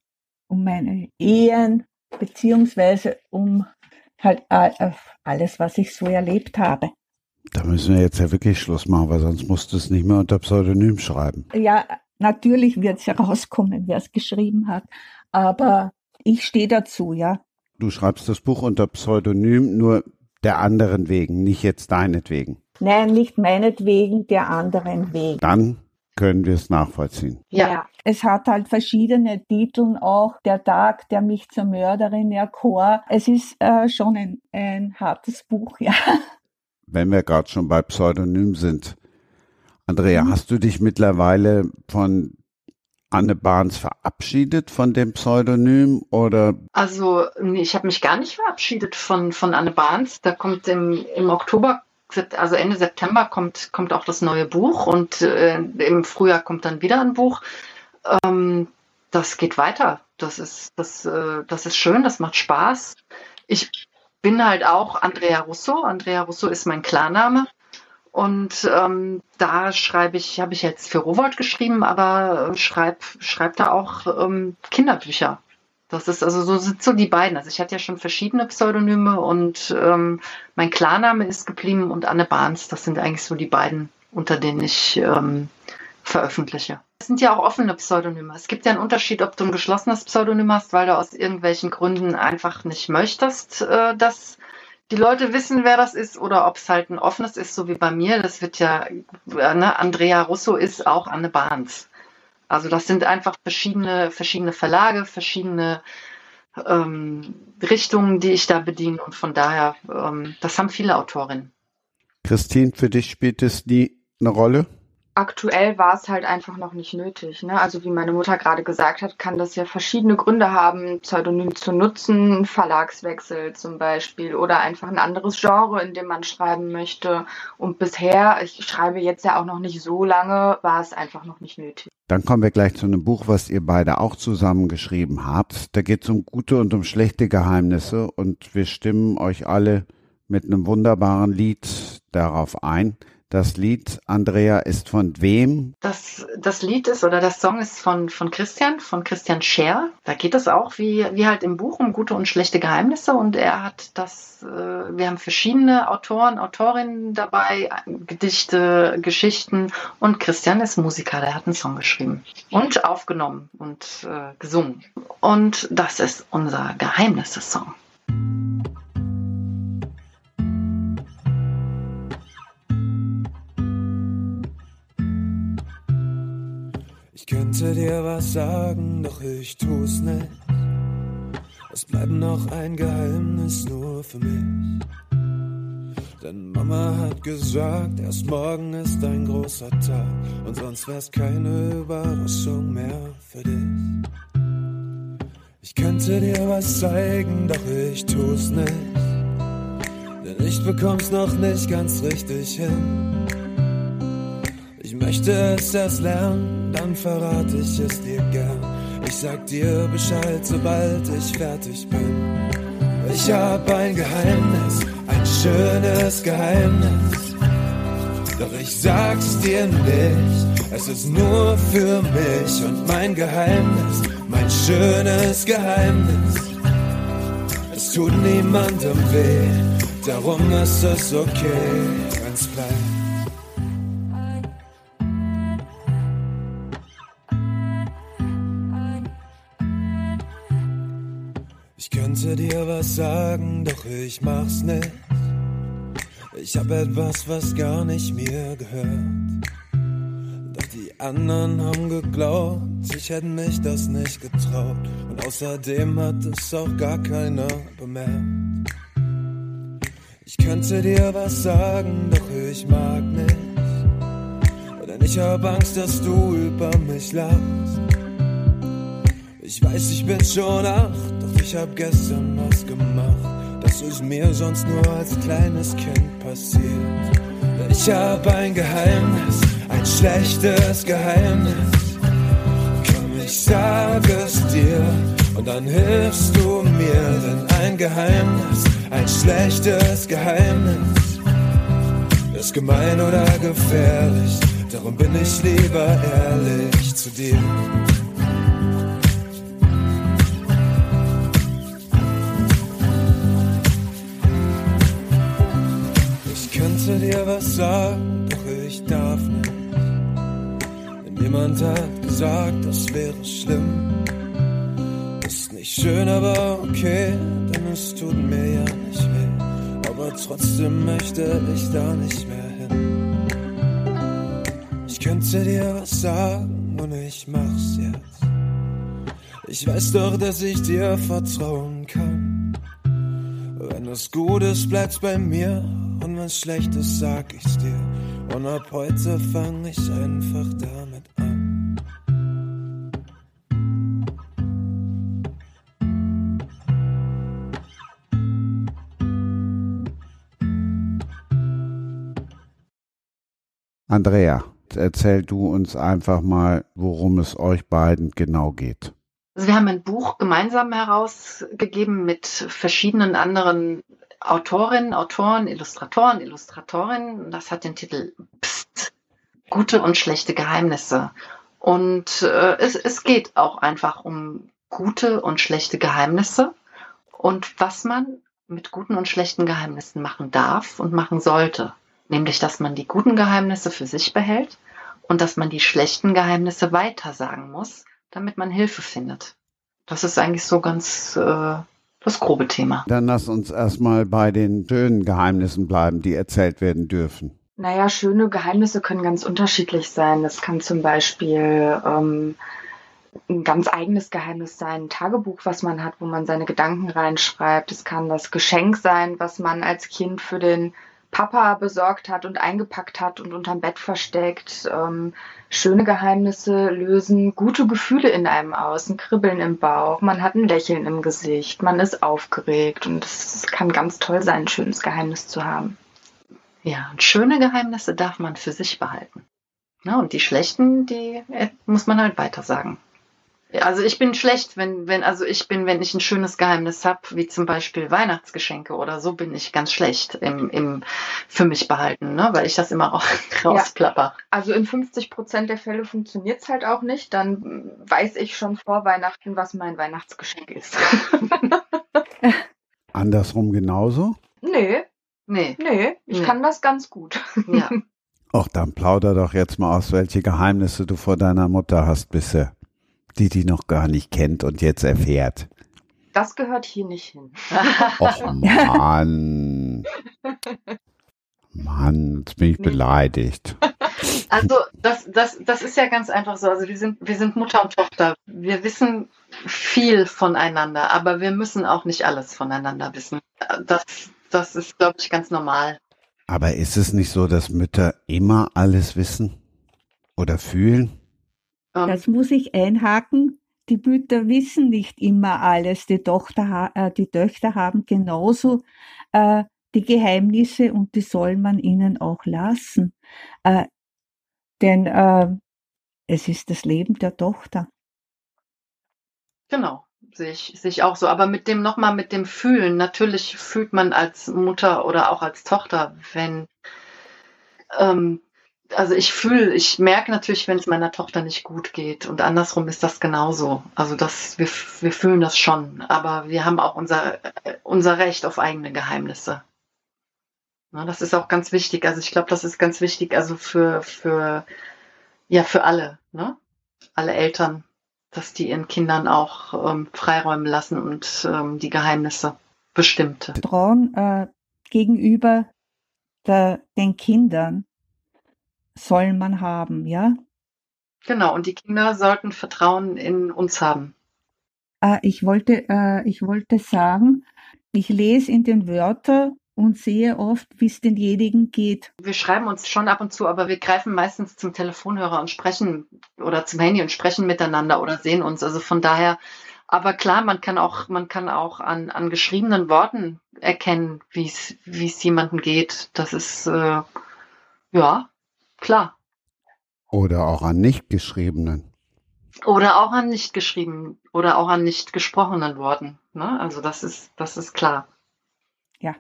um meine Ehen, beziehungsweise um halt äh, alles, was ich so erlebt habe. Da müssen wir jetzt ja wirklich Schluss machen, weil sonst musst du es nicht mehr unter Pseudonym schreiben. Ja, natürlich wird es herauskommen, wer es geschrieben hat, aber ich stehe dazu, ja. Du schreibst das Buch unter Pseudonym nur der anderen wegen, nicht jetzt deinetwegen. Nein, nicht meinetwegen, der anderen wegen. Dann können wir es nachvollziehen. Ja. Es hat halt verschiedene Titel auch. Der Tag, der mich zur Mörderin erkor. Es ist äh, schon ein, ein hartes Buch, ja. Wenn wir gerade schon bei Pseudonym sind. Andrea, Mhm. hast du dich mittlerweile von Anne Barnes verabschiedet von dem Pseudonym oder Also, nee, ich habe mich gar nicht verabschiedet von, von Anne Barnes. Da kommt im, im Oktober, also Ende September, kommt, kommt auch das neue Buch und äh, im Frühjahr kommt dann wieder ein Buch. Ähm, das geht weiter. Das ist, das, äh, das ist schön, das macht Spaß. Ich bin halt auch Andrea Russo. Andrea Russo ist mein Klarname. Und ähm, da schreibe ich, habe ich jetzt für Rowold geschrieben, aber äh, schreib, schreib da auch ähm, Kinderbücher. Das ist also so sind so die beiden. Also ich hatte ja schon verschiedene Pseudonyme und ähm, mein Klarname ist geblieben und Anne Barnes. Das sind eigentlich so die beiden, unter denen ich ähm, veröffentliche. Es sind ja auch offene Pseudonyme. Es gibt ja einen Unterschied, ob du ein geschlossenes Pseudonym hast, weil du aus irgendwelchen Gründen einfach nicht möchtest, äh, dass die Leute wissen, wer das ist, oder ob es halt ein offenes ist, so wie bei mir. Das wird ja, äh, ne, Andrea Russo ist auch Anne Barnes. Also das sind einfach verschiedene, verschiedene Verlage, verschiedene ähm, Richtungen, die ich da bediene. Und von daher, ähm, das haben viele Autorinnen. Christine, für dich spielt es nie eine Rolle? Aktuell war es halt einfach noch nicht nötig. Ne? Also wie meine Mutter gerade gesagt hat, kann das ja verschiedene Gründe haben, Pseudonym zu nutzen, Verlagswechsel zum Beispiel oder einfach ein anderes Genre, in dem man schreiben möchte. Und bisher, ich schreibe jetzt ja auch noch nicht so lange, war es einfach noch nicht nötig. Dann kommen wir gleich zu einem Buch, was ihr beide auch zusammen geschrieben habt. Da geht es um gute und um schlechte Geheimnisse und wir stimmen euch alle mit einem wunderbaren Lied darauf ein. Das Lied, Andrea, ist von wem? Das, das Lied ist oder das Song ist von, von Christian, von Christian Scher. Da geht es auch wie, wie halt im Buch um gute und schlechte Geheimnisse und er hat das, äh, wir haben verschiedene Autoren, Autorinnen dabei, Gedichte, Geschichten und Christian ist Musiker, der hat einen Song geschrieben und aufgenommen und äh, gesungen. Und das ist unser Geheimnisse-Song. Könnte dir was sagen, doch ich tu's nicht. Es bleibt noch ein Geheimnis nur für mich. Denn Mama hat gesagt, erst morgen ist ein großer Tag und sonst wär's keine Überraschung mehr für dich. Ich könnte dir was zeigen, doch ich tu's nicht. Denn ich bekomm's noch nicht ganz richtig hin. Ich möchte es erst lernen, dann verrate ich es dir gern. Ich sag dir Bescheid, sobald ich fertig bin. Ich hab ein Geheimnis, ein schönes Geheimnis. Doch ich sag's dir nicht, es ist nur für mich und mein Geheimnis, mein schönes Geheimnis. Es tut niemandem weh, darum ist es okay, wenn's bleibt. Könnte dir was sagen, doch ich mach's nicht. Ich hab etwas, was gar nicht mir gehört. Doch die anderen haben geglaubt, ich hätte mich das nicht getraut. Und außerdem hat es auch gar keiner bemerkt. Ich könnte dir was sagen, doch ich mag nicht. Denn ich hab Angst, dass du über mich lachst. Ich weiß, ich bin schon acht, doch ich hab gestern was gemacht. Das ist mir sonst nur als kleines Kind passiert. Ich hab ein Geheimnis, ein schlechtes Geheimnis. Komm, ich sag es dir und dann hilfst du mir. Denn ein Geheimnis, ein schlechtes Geheimnis ist gemein oder gefährlich. Darum bin ich lieber ehrlich zu dir. Sagen, doch ich darf nicht. Denn jemand hat gesagt, das wäre schlimm. Ist nicht schön, aber okay, denn es tut mir ja nicht weh. Aber trotzdem möchte ich da nicht mehr hin. Ich könnte dir was sagen und ich mach's jetzt. Ich weiß doch, dass ich dir vertrauen kann. Wenn es gut ist, bleibt's bei mir und was Schlechtes sag ich's dir. Und ab heute fang ich einfach damit an. Andrea, erzähl du uns einfach mal, worum es euch beiden genau geht. Also wir haben ein Buch gemeinsam herausgegeben mit verschiedenen anderen Autorinnen, Autoren, Illustratoren, Illustratorinnen. Das hat den Titel Psst, gute und schlechte Geheimnisse. Und äh, es, es geht auch einfach um gute und schlechte Geheimnisse und was man mit guten und schlechten Geheimnissen machen darf und machen sollte. Nämlich, dass man die guten Geheimnisse für sich behält und dass man die schlechten Geheimnisse weitersagen muss, damit man Hilfe findet. Das ist eigentlich so ganz äh, das grobe Thema. Dann lass uns erstmal bei den schönen Geheimnissen bleiben, die erzählt werden dürfen. Naja, schöne Geheimnisse können ganz unterschiedlich sein. Das kann zum Beispiel ähm, ein ganz eigenes Geheimnis sein, ein Tagebuch, was man hat, wo man seine Gedanken reinschreibt. Es kann das Geschenk sein, was man als Kind für den Papa besorgt hat und eingepackt hat und unterm Bett versteckt. Ähm, schöne Geheimnisse lösen gute Gefühle in einem aus, ein Kribbeln im Bauch, man hat ein Lächeln im Gesicht, man ist aufgeregt und es kann ganz toll sein, ein schönes Geheimnis zu haben. Ja, und schöne Geheimnisse darf man für sich behalten. Ja, und die schlechten, die äh, muss man halt weiter sagen. Also ich bin schlecht, wenn, wenn, also ich bin, wenn ich ein schönes Geheimnis habe, wie zum Beispiel Weihnachtsgeschenke oder so, bin ich ganz schlecht im, im für mich behalten, ne? weil ich das immer auch rausplapper. Ja, also in 50 Prozent der Fälle funktioniert es halt auch nicht. Dann weiß ich schon vor Weihnachten, was mein Weihnachtsgeschenk ist. Andersrum genauso? Nee. Nee. Nee, ich nee. kann das ganz gut. Ja. Och, dann plauder doch jetzt mal aus, welche Geheimnisse du vor deiner Mutter hast bisher die die noch gar nicht kennt und jetzt erfährt. Das gehört hier nicht hin. Och Mann. Mann, jetzt bin ich beleidigt. Also das, das, das ist ja ganz einfach so. Also wir sind, wir sind Mutter und Tochter. Wir wissen viel voneinander, aber wir müssen auch nicht alles voneinander wissen. Das, das ist, glaube ich, ganz normal. Aber ist es nicht so, dass Mütter immer alles wissen oder fühlen? Ähm, das muss ich einhaken. Die Mütter wissen nicht immer alles. Die, Tochter, äh, die Töchter haben genauso äh, die Geheimnisse und die soll man ihnen auch lassen. Äh, denn äh, es ist das Leben der Tochter. Genau, sehe ich, sehe ich auch so. Aber mit dem nochmal mit dem Fühlen, natürlich fühlt man als Mutter oder auch als Tochter, wenn ähm, also ich fühle, ich merke natürlich, wenn es meiner Tochter nicht gut geht. Und andersrum ist das genauso. Also das, wir, wir fühlen das schon. Aber wir haben auch unser, unser Recht auf eigene Geheimnisse. Ja, das ist auch ganz wichtig. Also ich glaube, das ist ganz wichtig, also für, für, ja, für alle, ne? Alle Eltern, dass die ihren Kindern auch ähm, Freiräume lassen und ähm, die Geheimnisse bestimmte. Vertrauen äh, gegenüber der, den Kindern soll man haben, ja? Genau, und die Kinder sollten Vertrauen in uns haben. Äh, ich, wollte, äh, ich wollte sagen, ich lese in den Wörtern und sehe oft, wie es denjenigen geht. Wir schreiben uns schon ab und zu, aber wir greifen meistens zum Telefonhörer und sprechen oder zum Handy und sprechen miteinander oder sehen uns. Also von daher, aber klar, man kann auch, man kann auch an, an geschriebenen Worten erkennen, wie es jemandem geht. Das ist äh, ja Klar. Oder auch an nicht geschriebenen. Oder auch an nicht geschriebenen oder auch an nicht gesprochenen Worten. Ne? Also das ist, das ist klar. Ja.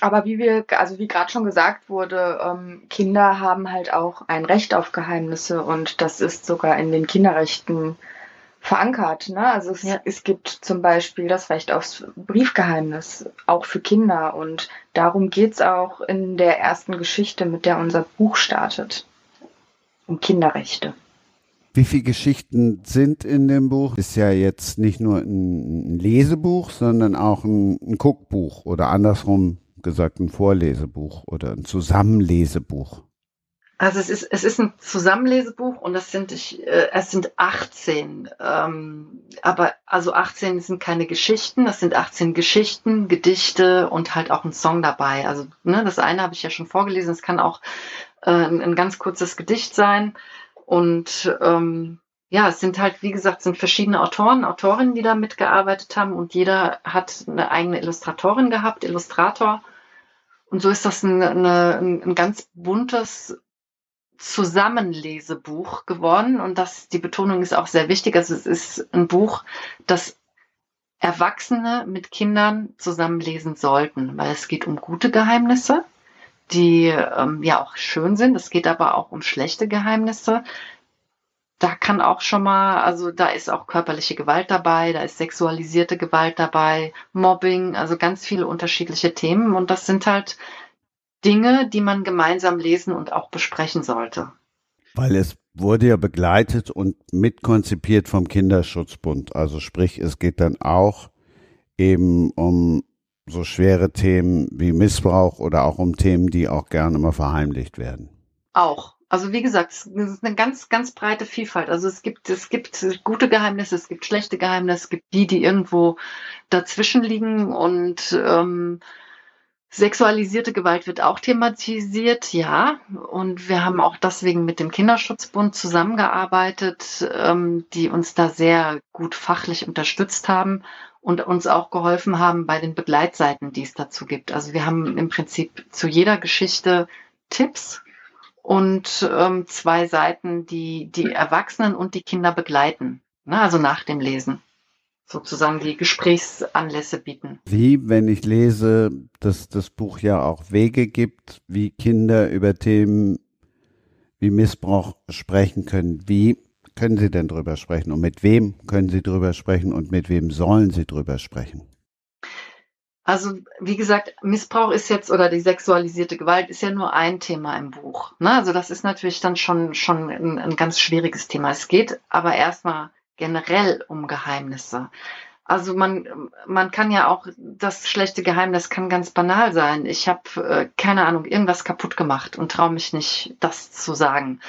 Aber wie wir, also wie gerade schon gesagt wurde, ähm, Kinder haben halt auch ein Recht auf Geheimnisse und das ist sogar in den Kinderrechten verankert. Ne? Also es, ja. es gibt zum Beispiel das Recht aufs Briefgeheimnis, auch für Kinder. Und darum geht's auch in der ersten Geschichte, mit der unser Buch startet. Um Kinderrechte. Wie viele Geschichten sind in dem Buch? Ist ja jetzt nicht nur ein Lesebuch, sondern auch ein, ein Guckbuch oder andersrum gesagt ein Vorlesebuch oder ein Zusammenlesebuch. Also es ist, es ist ein Zusammenlesebuch und es sind, ich, äh, es sind 18. Ähm, aber also 18 sind keine Geschichten, das sind 18 Geschichten, Gedichte und halt auch ein Song dabei. Also ne, das eine habe ich ja schon vorgelesen, es kann auch äh, ein, ein, ganz kurzes Gedicht sein. Und ähm, ja, es sind halt, wie gesagt, sind verschiedene Autoren, Autorinnen, die da mitgearbeitet haben und jeder hat eine eigene Illustratorin gehabt, Illustrator. Und so ist das ein, eine, ein ganz buntes Zusammenlesebuch geworden und das, die Betonung ist auch sehr wichtig. Also es ist ein Buch, das Erwachsene mit Kindern zusammenlesen sollten, weil es geht um gute Geheimnisse, die ähm, ja auch schön sind. Es geht aber auch um schlechte Geheimnisse. Da kann auch schon mal, also da ist auch körperliche Gewalt dabei, da ist sexualisierte Gewalt dabei, Mobbing, also ganz viele unterschiedliche Themen. Und das sind halt Dinge, die man gemeinsam lesen und auch besprechen sollte. Weil es wurde ja begleitet und mitkonzipiert vom Kinderschutzbund. Also sprich, es geht dann auch eben um so schwere Themen wie Missbrauch oder auch um Themen, die auch gerne mal verheimlicht werden. Auch. Also wie gesagt, es ist eine ganz, ganz breite Vielfalt. Also es gibt, es gibt gute Geheimnisse, es gibt schlechte Geheimnisse, es gibt die, die irgendwo dazwischen liegen und ähm, Sexualisierte Gewalt wird auch thematisiert, ja. Und wir haben auch deswegen mit dem Kinderschutzbund zusammengearbeitet, ähm, die uns da sehr gut fachlich unterstützt haben und uns auch geholfen haben bei den Begleitseiten, die es dazu gibt. Also wir haben im Prinzip zu jeder Geschichte Tipps und ähm, zwei Seiten, die die Erwachsenen und die Kinder begleiten, ne? also nach dem Lesen sozusagen die Gesprächsanlässe bieten. Wie, wenn ich lese, dass das Buch ja auch Wege gibt, wie Kinder über Themen wie Missbrauch sprechen können, wie können Sie denn drüber sprechen und mit wem können Sie drüber sprechen und mit wem sollen Sie drüber sprechen? Also wie gesagt, Missbrauch ist jetzt oder die sexualisierte Gewalt ist ja nur ein Thema im Buch. Ne? Also das ist natürlich dann schon schon ein, ein ganz schwieriges Thema. Es geht aber erstmal generell um Geheimnisse. Also man, man kann ja auch, das schlechte Geheimnis kann ganz banal sein. Ich habe, äh, keine Ahnung, irgendwas kaputt gemacht und traue mich nicht, das zu sagen.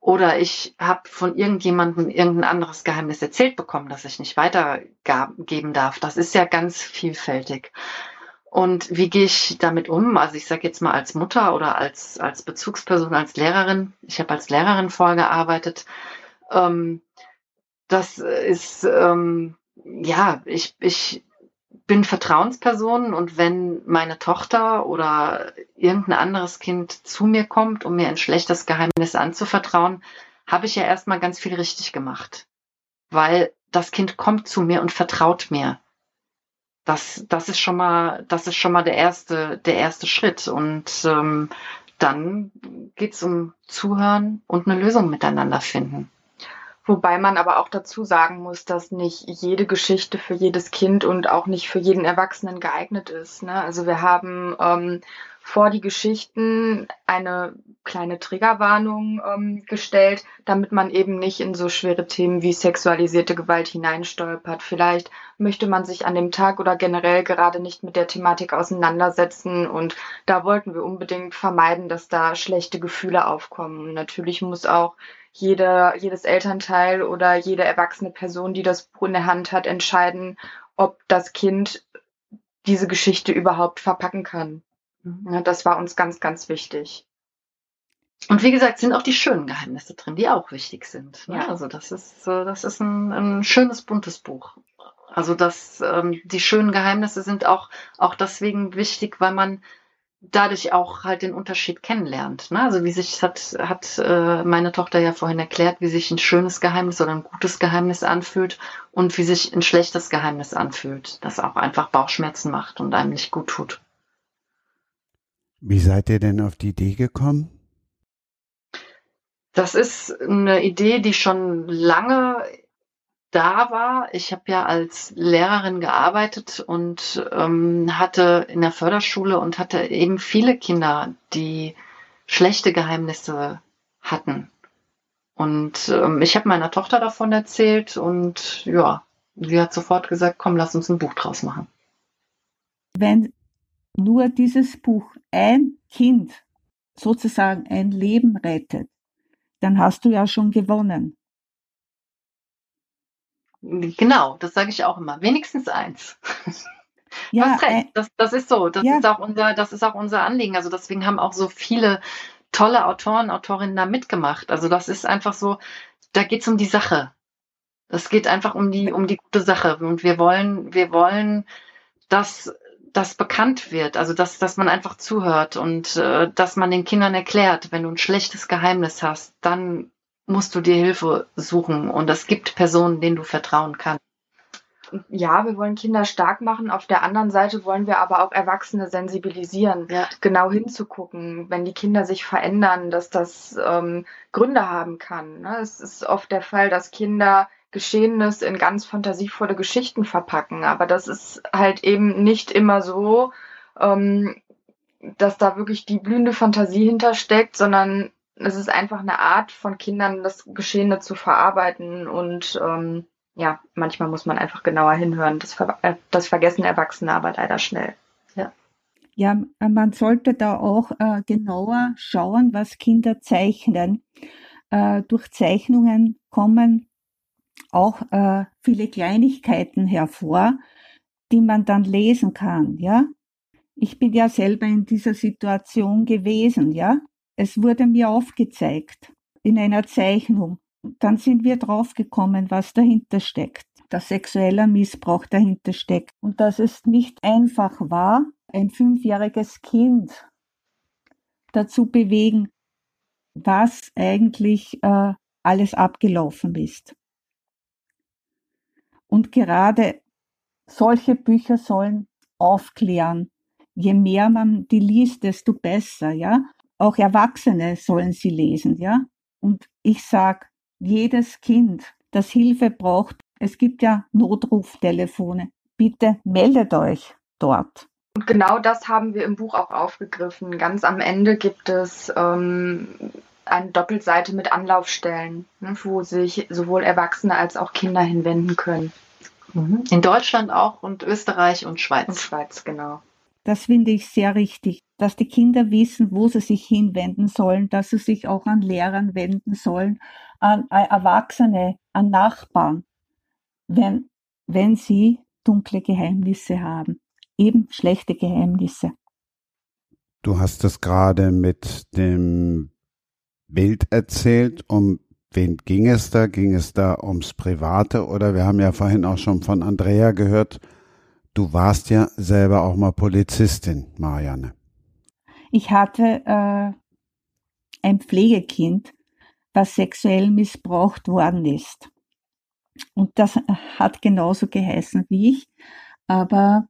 Oder ich habe von irgendjemandem irgendein anderes Geheimnis erzählt bekommen, das ich nicht weitergeben darf. Das ist ja ganz vielfältig. Und wie gehe ich damit um? Also ich sage jetzt mal als Mutter oder als, als Bezugsperson, als Lehrerin. Ich habe als Lehrerin vorgearbeitet. Ähm, das ist, ähm, ja, ich, ich bin Vertrauensperson und wenn meine Tochter oder irgendein anderes Kind zu mir kommt, um mir ein schlechtes Geheimnis anzuvertrauen, habe ich ja erstmal ganz viel richtig gemacht. Weil das Kind kommt zu mir und vertraut mir. Das, das ist schon mal, das ist schon mal der erste, der erste Schritt. Und ähm, dann geht's um Zuhören und eine Lösung miteinander finden. Wobei man aber auch dazu sagen muss, dass nicht jede Geschichte für jedes Kind und auch nicht für jeden Erwachsenen geeignet ist. Ne? Also wir haben ähm, vor die Geschichten eine kleine Triggerwarnung ähm, gestellt, damit man eben nicht in so schwere Themen wie sexualisierte Gewalt hineinstolpert. Vielleicht möchte man sich an dem Tag oder generell gerade nicht mit der Thematik auseinandersetzen und da wollten wir unbedingt vermeiden, dass da schlechte Gefühle aufkommen. natürlich muss auch jeder, jedes Elternteil oder jede erwachsene Person, die das Buch in der Hand hat, entscheiden, ob das Kind diese Geschichte überhaupt verpacken kann. Mhm. Ja, das war uns ganz, ganz wichtig. Und wie gesagt, sind auch die schönen Geheimnisse drin, die auch wichtig sind. Ne? Ja. Also das ist, das ist ein, ein schönes, buntes Buch. Also das, ähm, die schönen Geheimnisse sind auch, auch deswegen wichtig, weil man dadurch auch halt den Unterschied kennenlernt. Ne? Also wie sich hat, hat äh, meine Tochter ja vorhin erklärt, wie sich ein schönes Geheimnis oder ein gutes Geheimnis anfühlt und wie sich ein schlechtes Geheimnis anfühlt, das auch einfach Bauchschmerzen macht und einem nicht gut tut. Wie seid ihr denn auf die Idee gekommen? Das ist eine Idee, die schon lange da war. Ich habe ja als Lehrerin gearbeitet und ähm, hatte in der Förderschule und hatte eben viele Kinder, die schlechte Geheimnisse hatten. Und ähm, ich habe meiner Tochter davon erzählt und ja, sie hat sofort gesagt, komm, lass uns ein Buch draus machen. Wenn nur dieses Buch ein Kind sozusagen ein Leben rettet, dann hast du ja schon gewonnen. Genau, das sage ich auch immer. Wenigstens eins. Ja. Äh, das, das ist so. Das ja. ist auch unser, das ist auch unser Anliegen. Also deswegen haben auch so viele tolle Autoren, Autorinnen da mitgemacht. Also das ist einfach so, da geht es um die Sache. Das geht einfach um die, um die gute Sache. Und wir wollen, wir wollen, dass das bekannt wird, also dass, dass man einfach zuhört und äh, dass man den Kindern erklärt, wenn du ein schlechtes Geheimnis hast, dann musst du dir Hilfe suchen und es gibt Personen, denen du vertrauen kannst. Ja, wir wollen Kinder stark machen. Auf der anderen Seite wollen wir aber auch Erwachsene sensibilisieren, ja. genau hinzugucken, wenn die Kinder sich verändern, dass das ähm, Gründe haben kann. Ne? Es ist oft der Fall, dass Kinder Geschehenes in ganz fantasievolle Geschichten verpacken, aber das ist halt eben nicht immer so, ähm, dass da wirklich die blühende Fantasie hintersteckt, sondern es ist einfach eine Art von Kindern, das Geschehene zu verarbeiten und ähm, ja, manchmal muss man einfach genauer hinhören. Das, ver äh, das vergessen Erwachsene aber leider schnell. Ja. Ja, man sollte da auch äh, genauer schauen, was Kinder zeichnen. Äh, durch Zeichnungen kommen auch äh, viele Kleinigkeiten hervor, die man dann lesen kann, ja. Ich bin ja selber in dieser Situation gewesen, ja. Es wurde mir aufgezeigt in einer Zeichnung. Dann sind wir draufgekommen, was dahinter steckt, dass sexueller Missbrauch dahinter steckt und dass es nicht einfach war, ein fünfjähriges Kind dazu bewegen, was eigentlich äh, alles abgelaufen ist. Und gerade solche Bücher sollen aufklären. Je mehr man die liest, desto besser, ja. Auch Erwachsene sollen sie lesen, ja. Und ich sag, jedes Kind, das Hilfe braucht, es gibt ja Notruftelefone. Bitte meldet euch dort. Und genau das haben wir im Buch auch aufgegriffen. Ganz am Ende gibt es ähm, eine Doppelseite mit Anlaufstellen, ne, wo sich sowohl Erwachsene als auch Kinder hinwenden können. Mhm. In Deutschland auch und Österreich und Schweiz. Und Schweiz, genau. Das finde ich sehr richtig, dass die Kinder wissen, wo sie sich hinwenden sollen, dass sie sich auch an Lehrern wenden sollen, an Erwachsene, an Nachbarn, wenn, wenn sie dunkle Geheimnisse haben, eben schlechte Geheimnisse. Du hast es gerade mit dem Bild erzählt. Um wen ging es da? Ging es da ums Private oder wir haben ja vorhin auch schon von Andrea gehört, du warst ja selber auch mal Polizistin, Marianne. Ich hatte äh, ein Pflegekind, was sexuell missbraucht worden ist. Und das hat genauso geheißen wie ich. Aber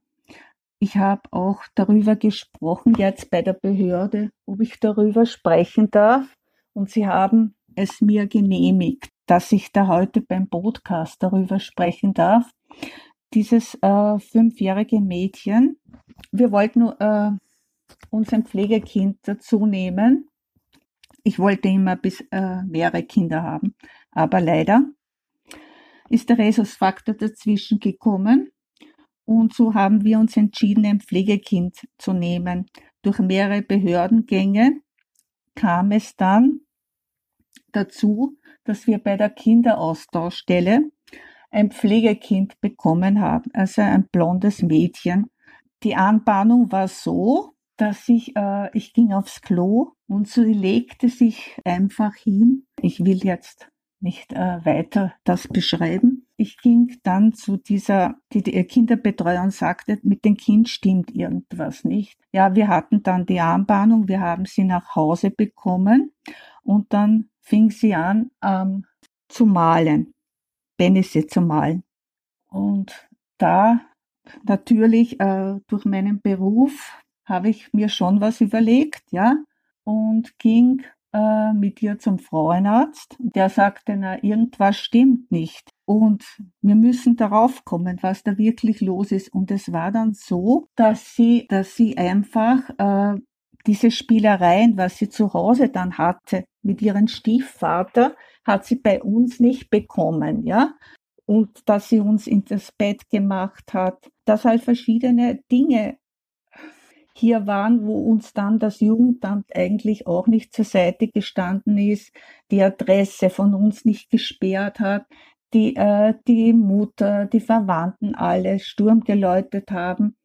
ich habe auch darüber gesprochen, jetzt bei der Behörde, ob ich darüber sprechen darf und sie haben es mir genehmigt, dass ich da heute beim Podcast darüber sprechen darf. Dieses äh, fünfjährige Mädchen, wir wollten äh, uns ein Pflegekind dazu nehmen. Ich wollte immer bis äh, mehrere Kinder haben, aber leider ist der Rhesusfaktor dazwischen gekommen und so haben wir uns entschieden, ein Pflegekind zu nehmen. Durch mehrere Behördengänge kam es dann dazu, dass wir bei der Kinderaustauschstelle ein Pflegekind bekommen haben, also ein blondes Mädchen. Die Anbahnung war so, dass ich, äh, ich ging aufs Klo und sie legte sich einfach hin. Ich will jetzt nicht äh, weiter das beschreiben. Ich ging dann zu dieser, die, die Kinderbetreuerin sagte, mit dem Kind stimmt irgendwas nicht. Ja, wir hatten dann die Armbahnung, wir haben sie nach Hause bekommen und dann fing sie an ähm, zu malen, Penisse zu malen. Und da natürlich äh, durch meinen Beruf habe ich mir schon was überlegt, ja, und ging äh, mit ihr zum Frauenarzt. Der sagte, na, irgendwas stimmt nicht. Und wir müssen darauf kommen, was da wirklich los ist. Und es war dann so, dass sie, dass sie einfach äh, diese Spielereien, was sie zu Hause dann hatte mit ihrem Stiefvater, hat sie bei uns nicht bekommen, ja. Und dass sie uns in das Bett gemacht hat, dass halt verschiedene Dinge hier waren, wo uns dann das Jugendamt eigentlich auch nicht zur Seite gestanden ist, die Adresse von uns nicht gesperrt hat, die, äh, die Mutter, die Verwandten alle Sturm geläutet haben.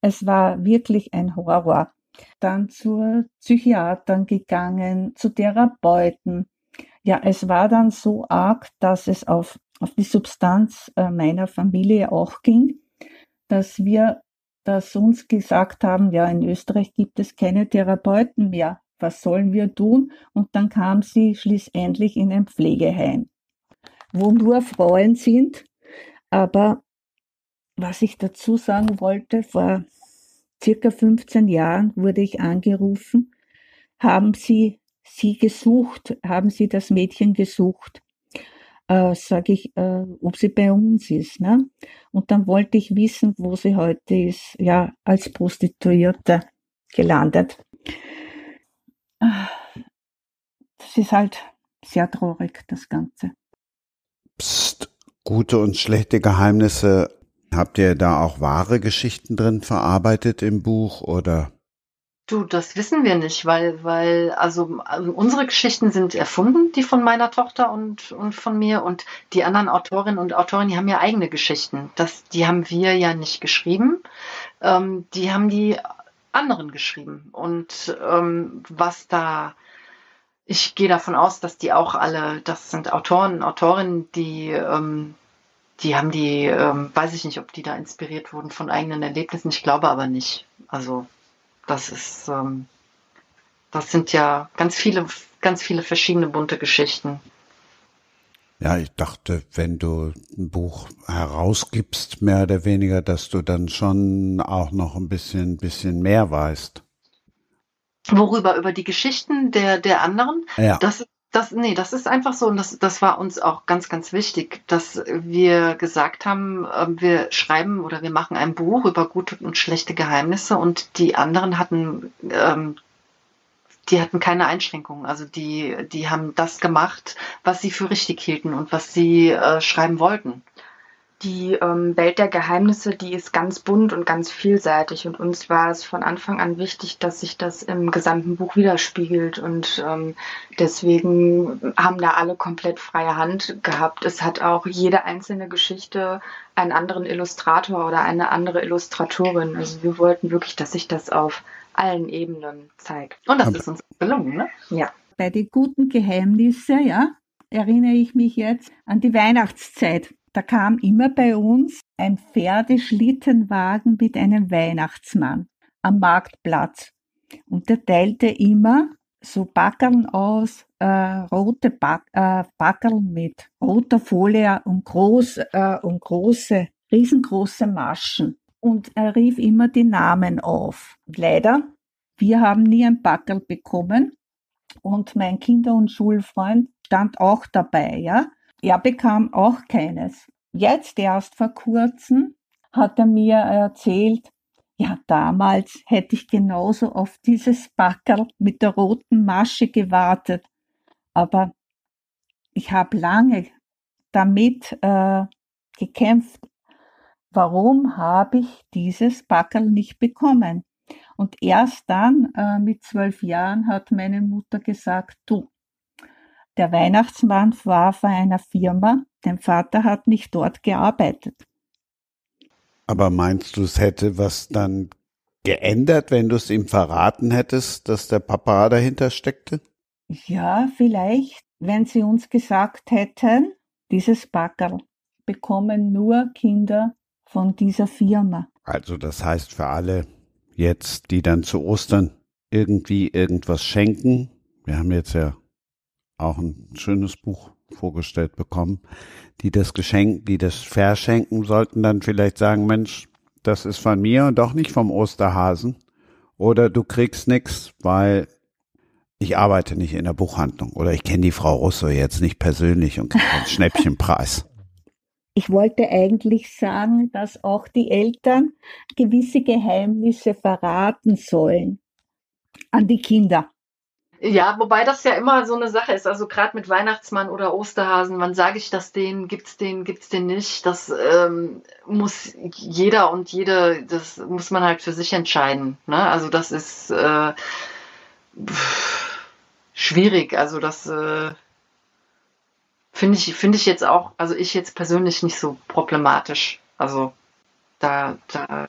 Es war wirklich ein Horror dann zur Psychiaterin gegangen, zu Therapeuten. Ja, es war dann so arg, dass es auf, auf die Substanz äh, meiner Familie auch ging, dass wir das uns gesagt haben, ja, in Österreich gibt es keine Therapeuten mehr. Was sollen wir tun? Und dann kam sie schließlich in ein Pflegeheim, wo nur Frauen sind. Aber was ich dazu sagen wollte, vor circa 15 Jahren wurde ich angerufen, haben Sie sie gesucht, haben Sie das Mädchen gesucht, äh, sage ich, äh, ob sie bei uns ist. Ne? Und dann wollte ich wissen, wo sie heute ist, ja, als Prostituierte gelandet. Das ist halt sehr traurig, das Ganze. Psst, gute und schlechte Geheimnisse Habt ihr da auch wahre Geschichten drin verarbeitet im Buch oder? Du, das wissen wir nicht, weil, weil, also, also, unsere Geschichten sind erfunden, die von meiner Tochter und, und von mir und die anderen Autorinnen und Autoren, die haben ja eigene Geschichten. Das, die haben wir ja nicht geschrieben. Ähm, die haben die anderen geschrieben. Und ähm, was da, ich gehe davon aus, dass die auch alle, das sind Autoren, Autorinnen, die, ähm, die haben die, ähm, weiß ich nicht, ob die da inspiriert wurden von eigenen Erlebnissen. Ich glaube aber nicht. Also das ist, ähm, das sind ja ganz viele, ganz viele verschiedene bunte Geschichten. Ja, ich dachte, wenn du ein Buch herausgibst, mehr oder weniger, dass du dann schon auch noch ein bisschen, bisschen mehr weißt. Worüber? Über die Geschichten der, der anderen? Ja. Das, das, nee, das ist einfach so, und das, das war uns auch ganz, ganz wichtig, dass wir gesagt haben, ähm, wir schreiben oder wir machen ein Buch über gute und schlechte Geheimnisse und die anderen hatten ähm, die hatten keine Einschränkungen. Also die, die haben das gemacht, was sie für richtig hielten und was sie äh, schreiben wollten. Die ähm, Welt der Geheimnisse, die ist ganz bunt und ganz vielseitig. Und uns war es von Anfang an wichtig, dass sich das im gesamten Buch widerspiegelt. Und ähm, deswegen haben da alle komplett freie Hand gehabt. Es hat auch jede einzelne Geschichte einen anderen Illustrator oder eine andere Illustratorin. Also wir wollten wirklich, dass sich das auf allen Ebenen zeigt. Und das Aber ist uns gelungen, ne? Ja. Bei den guten Geheimnissen, ja, erinnere ich mich jetzt an die Weihnachtszeit. Da kam immer bei uns ein Pferdeschlittenwagen mit einem Weihnachtsmann am Marktplatz. Und der teilte immer so Backeln aus, äh, rote Back, äh, Backeln mit roter Folie und, groß, äh, und große, riesengroße Maschen. Und er rief immer die Namen auf. Leider, wir haben nie ein Backel bekommen. Und mein Kinder- und Schulfreund stand auch dabei, ja. Er bekam auch keines. Jetzt erst vor kurzem hat er mir erzählt, ja, damals hätte ich genauso auf dieses Backerl mit der roten Masche gewartet. Aber ich habe lange damit äh, gekämpft. Warum habe ich dieses Backerl nicht bekommen? Und erst dann, äh, mit zwölf Jahren, hat meine Mutter gesagt, du, der Weihnachtsmann war bei einer Firma, dein Vater hat nicht dort gearbeitet. Aber meinst du, es hätte was dann geändert, wenn du es ihm verraten hättest, dass der Papa dahinter steckte? Ja, vielleicht, wenn sie uns gesagt hätten, dieses Backerl bekommen nur Kinder von dieser Firma. Also das heißt für alle jetzt, die dann zu Ostern irgendwie irgendwas schenken. Wir haben jetzt ja auch ein schönes Buch vorgestellt bekommen, die das Geschenk, die das verschenken, sollten dann vielleicht sagen, Mensch, das ist von mir und doch nicht vom Osterhasen. Oder du kriegst nichts, weil ich arbeite nicht in der Buchhandlung oder ich kenne die Frau Russo jetzt nicht persönlich und kriege einen Schnäppchenpreis. Ich wollte eigentlich sagen, dass auch die Eltern gewisse Geheimnisse verraten sollen an die Kinder. Ja, wobei das ja immer so eine Sache ist. Also gerade mit Weihnachtsmann oder Osterhasen, wann sage ich das denen, gibt's den, gibt's den nicht? Das ähm, muss jeder und jede, das muss man halt für sich entscheiden. Ne? Also das ist äh, schwierig. Also das äh, finde ich, finde ich jetzt auch, also ich jetzt persönlich nicht so problematisch. Also da, da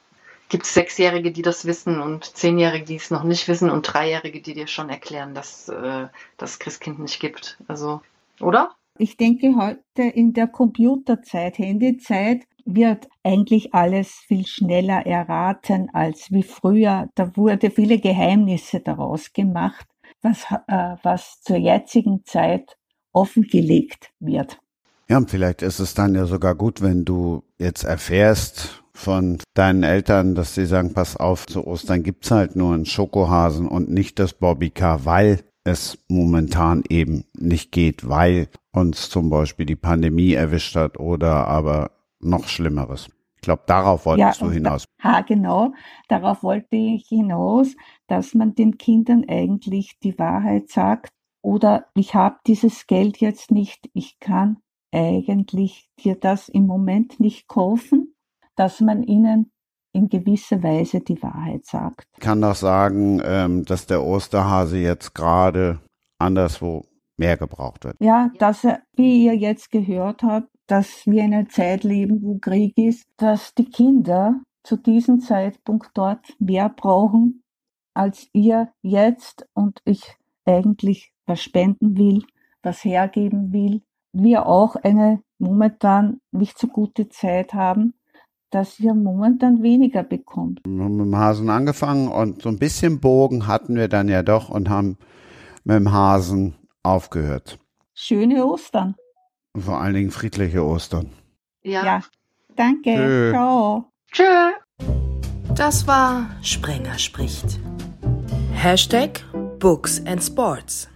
gibt es Sechsjährige, die das wissen und Zehnjährige, die es noch nicht wissen und Dreijährige, die dir schon erklären, dass äh, das Christkind nicht gibt. Also, oder? Ich denke, heute in der Computerzeit, Handyzeit, wird eigentlich alles viel schneller erraten als wie früher. Da wurde viele Geheimnisse daraus gemacht, was, äh, was zur jetzigen Zeit offengelegt wird. Ja, und vielleicht ist es dann ja sogar gut, wenn du jetzt erfährst, von deinen Eltern, dass sie sagen, pass auf, zu Ostern gibt's halt nur einen Schokohasen und nicht das Bobbycar, weil es momentan eben nicht geht, weil uns zum Beispiel die Pandemie erwischt hat oder aber noch Schlimmeres. Ich glaube, darauf wolltest ja, du hinaus. Da, ha, genau, darauf wollte ich hinaus, dass man den Kindern eigentlich die Wahrheit sagt oder ich habe dieses Geld jetzt nicht, ich kann eigentlich dir das im Moment nicht kaufen dass man ihnen in gewisser Weise die Wahrheit sagt. Ich kann doch sagen, ähm, dass der Osterhase jetzt gerade anderswo mehr gebraucht wird. Ja, dass er, wie ihr jetzt gehört habt, dass wir in einer Zeit leben, wo Krieg ist, dass die Kinder zu diesem Zeitpunkt dort mehr brauchen als ihr jetzt und ich eigentlich was spenden will, was hergeben will, wir auch eine momentan nicht so gute Zeit haben, dass ihr momentan weniger bekommt. Wir haben mit dem Hasen angefangen und so ein bisschen Bogen hatten wir dann ja doch und haben mit dem Hasen aufgehört. Schöne Ostern. Und vor allen Dingen friedliche Ostern. Ja. Ja. Danke. Tschö. Ciao. Tschö. Das war Sprenger spricht. Hashtag Books and Sports.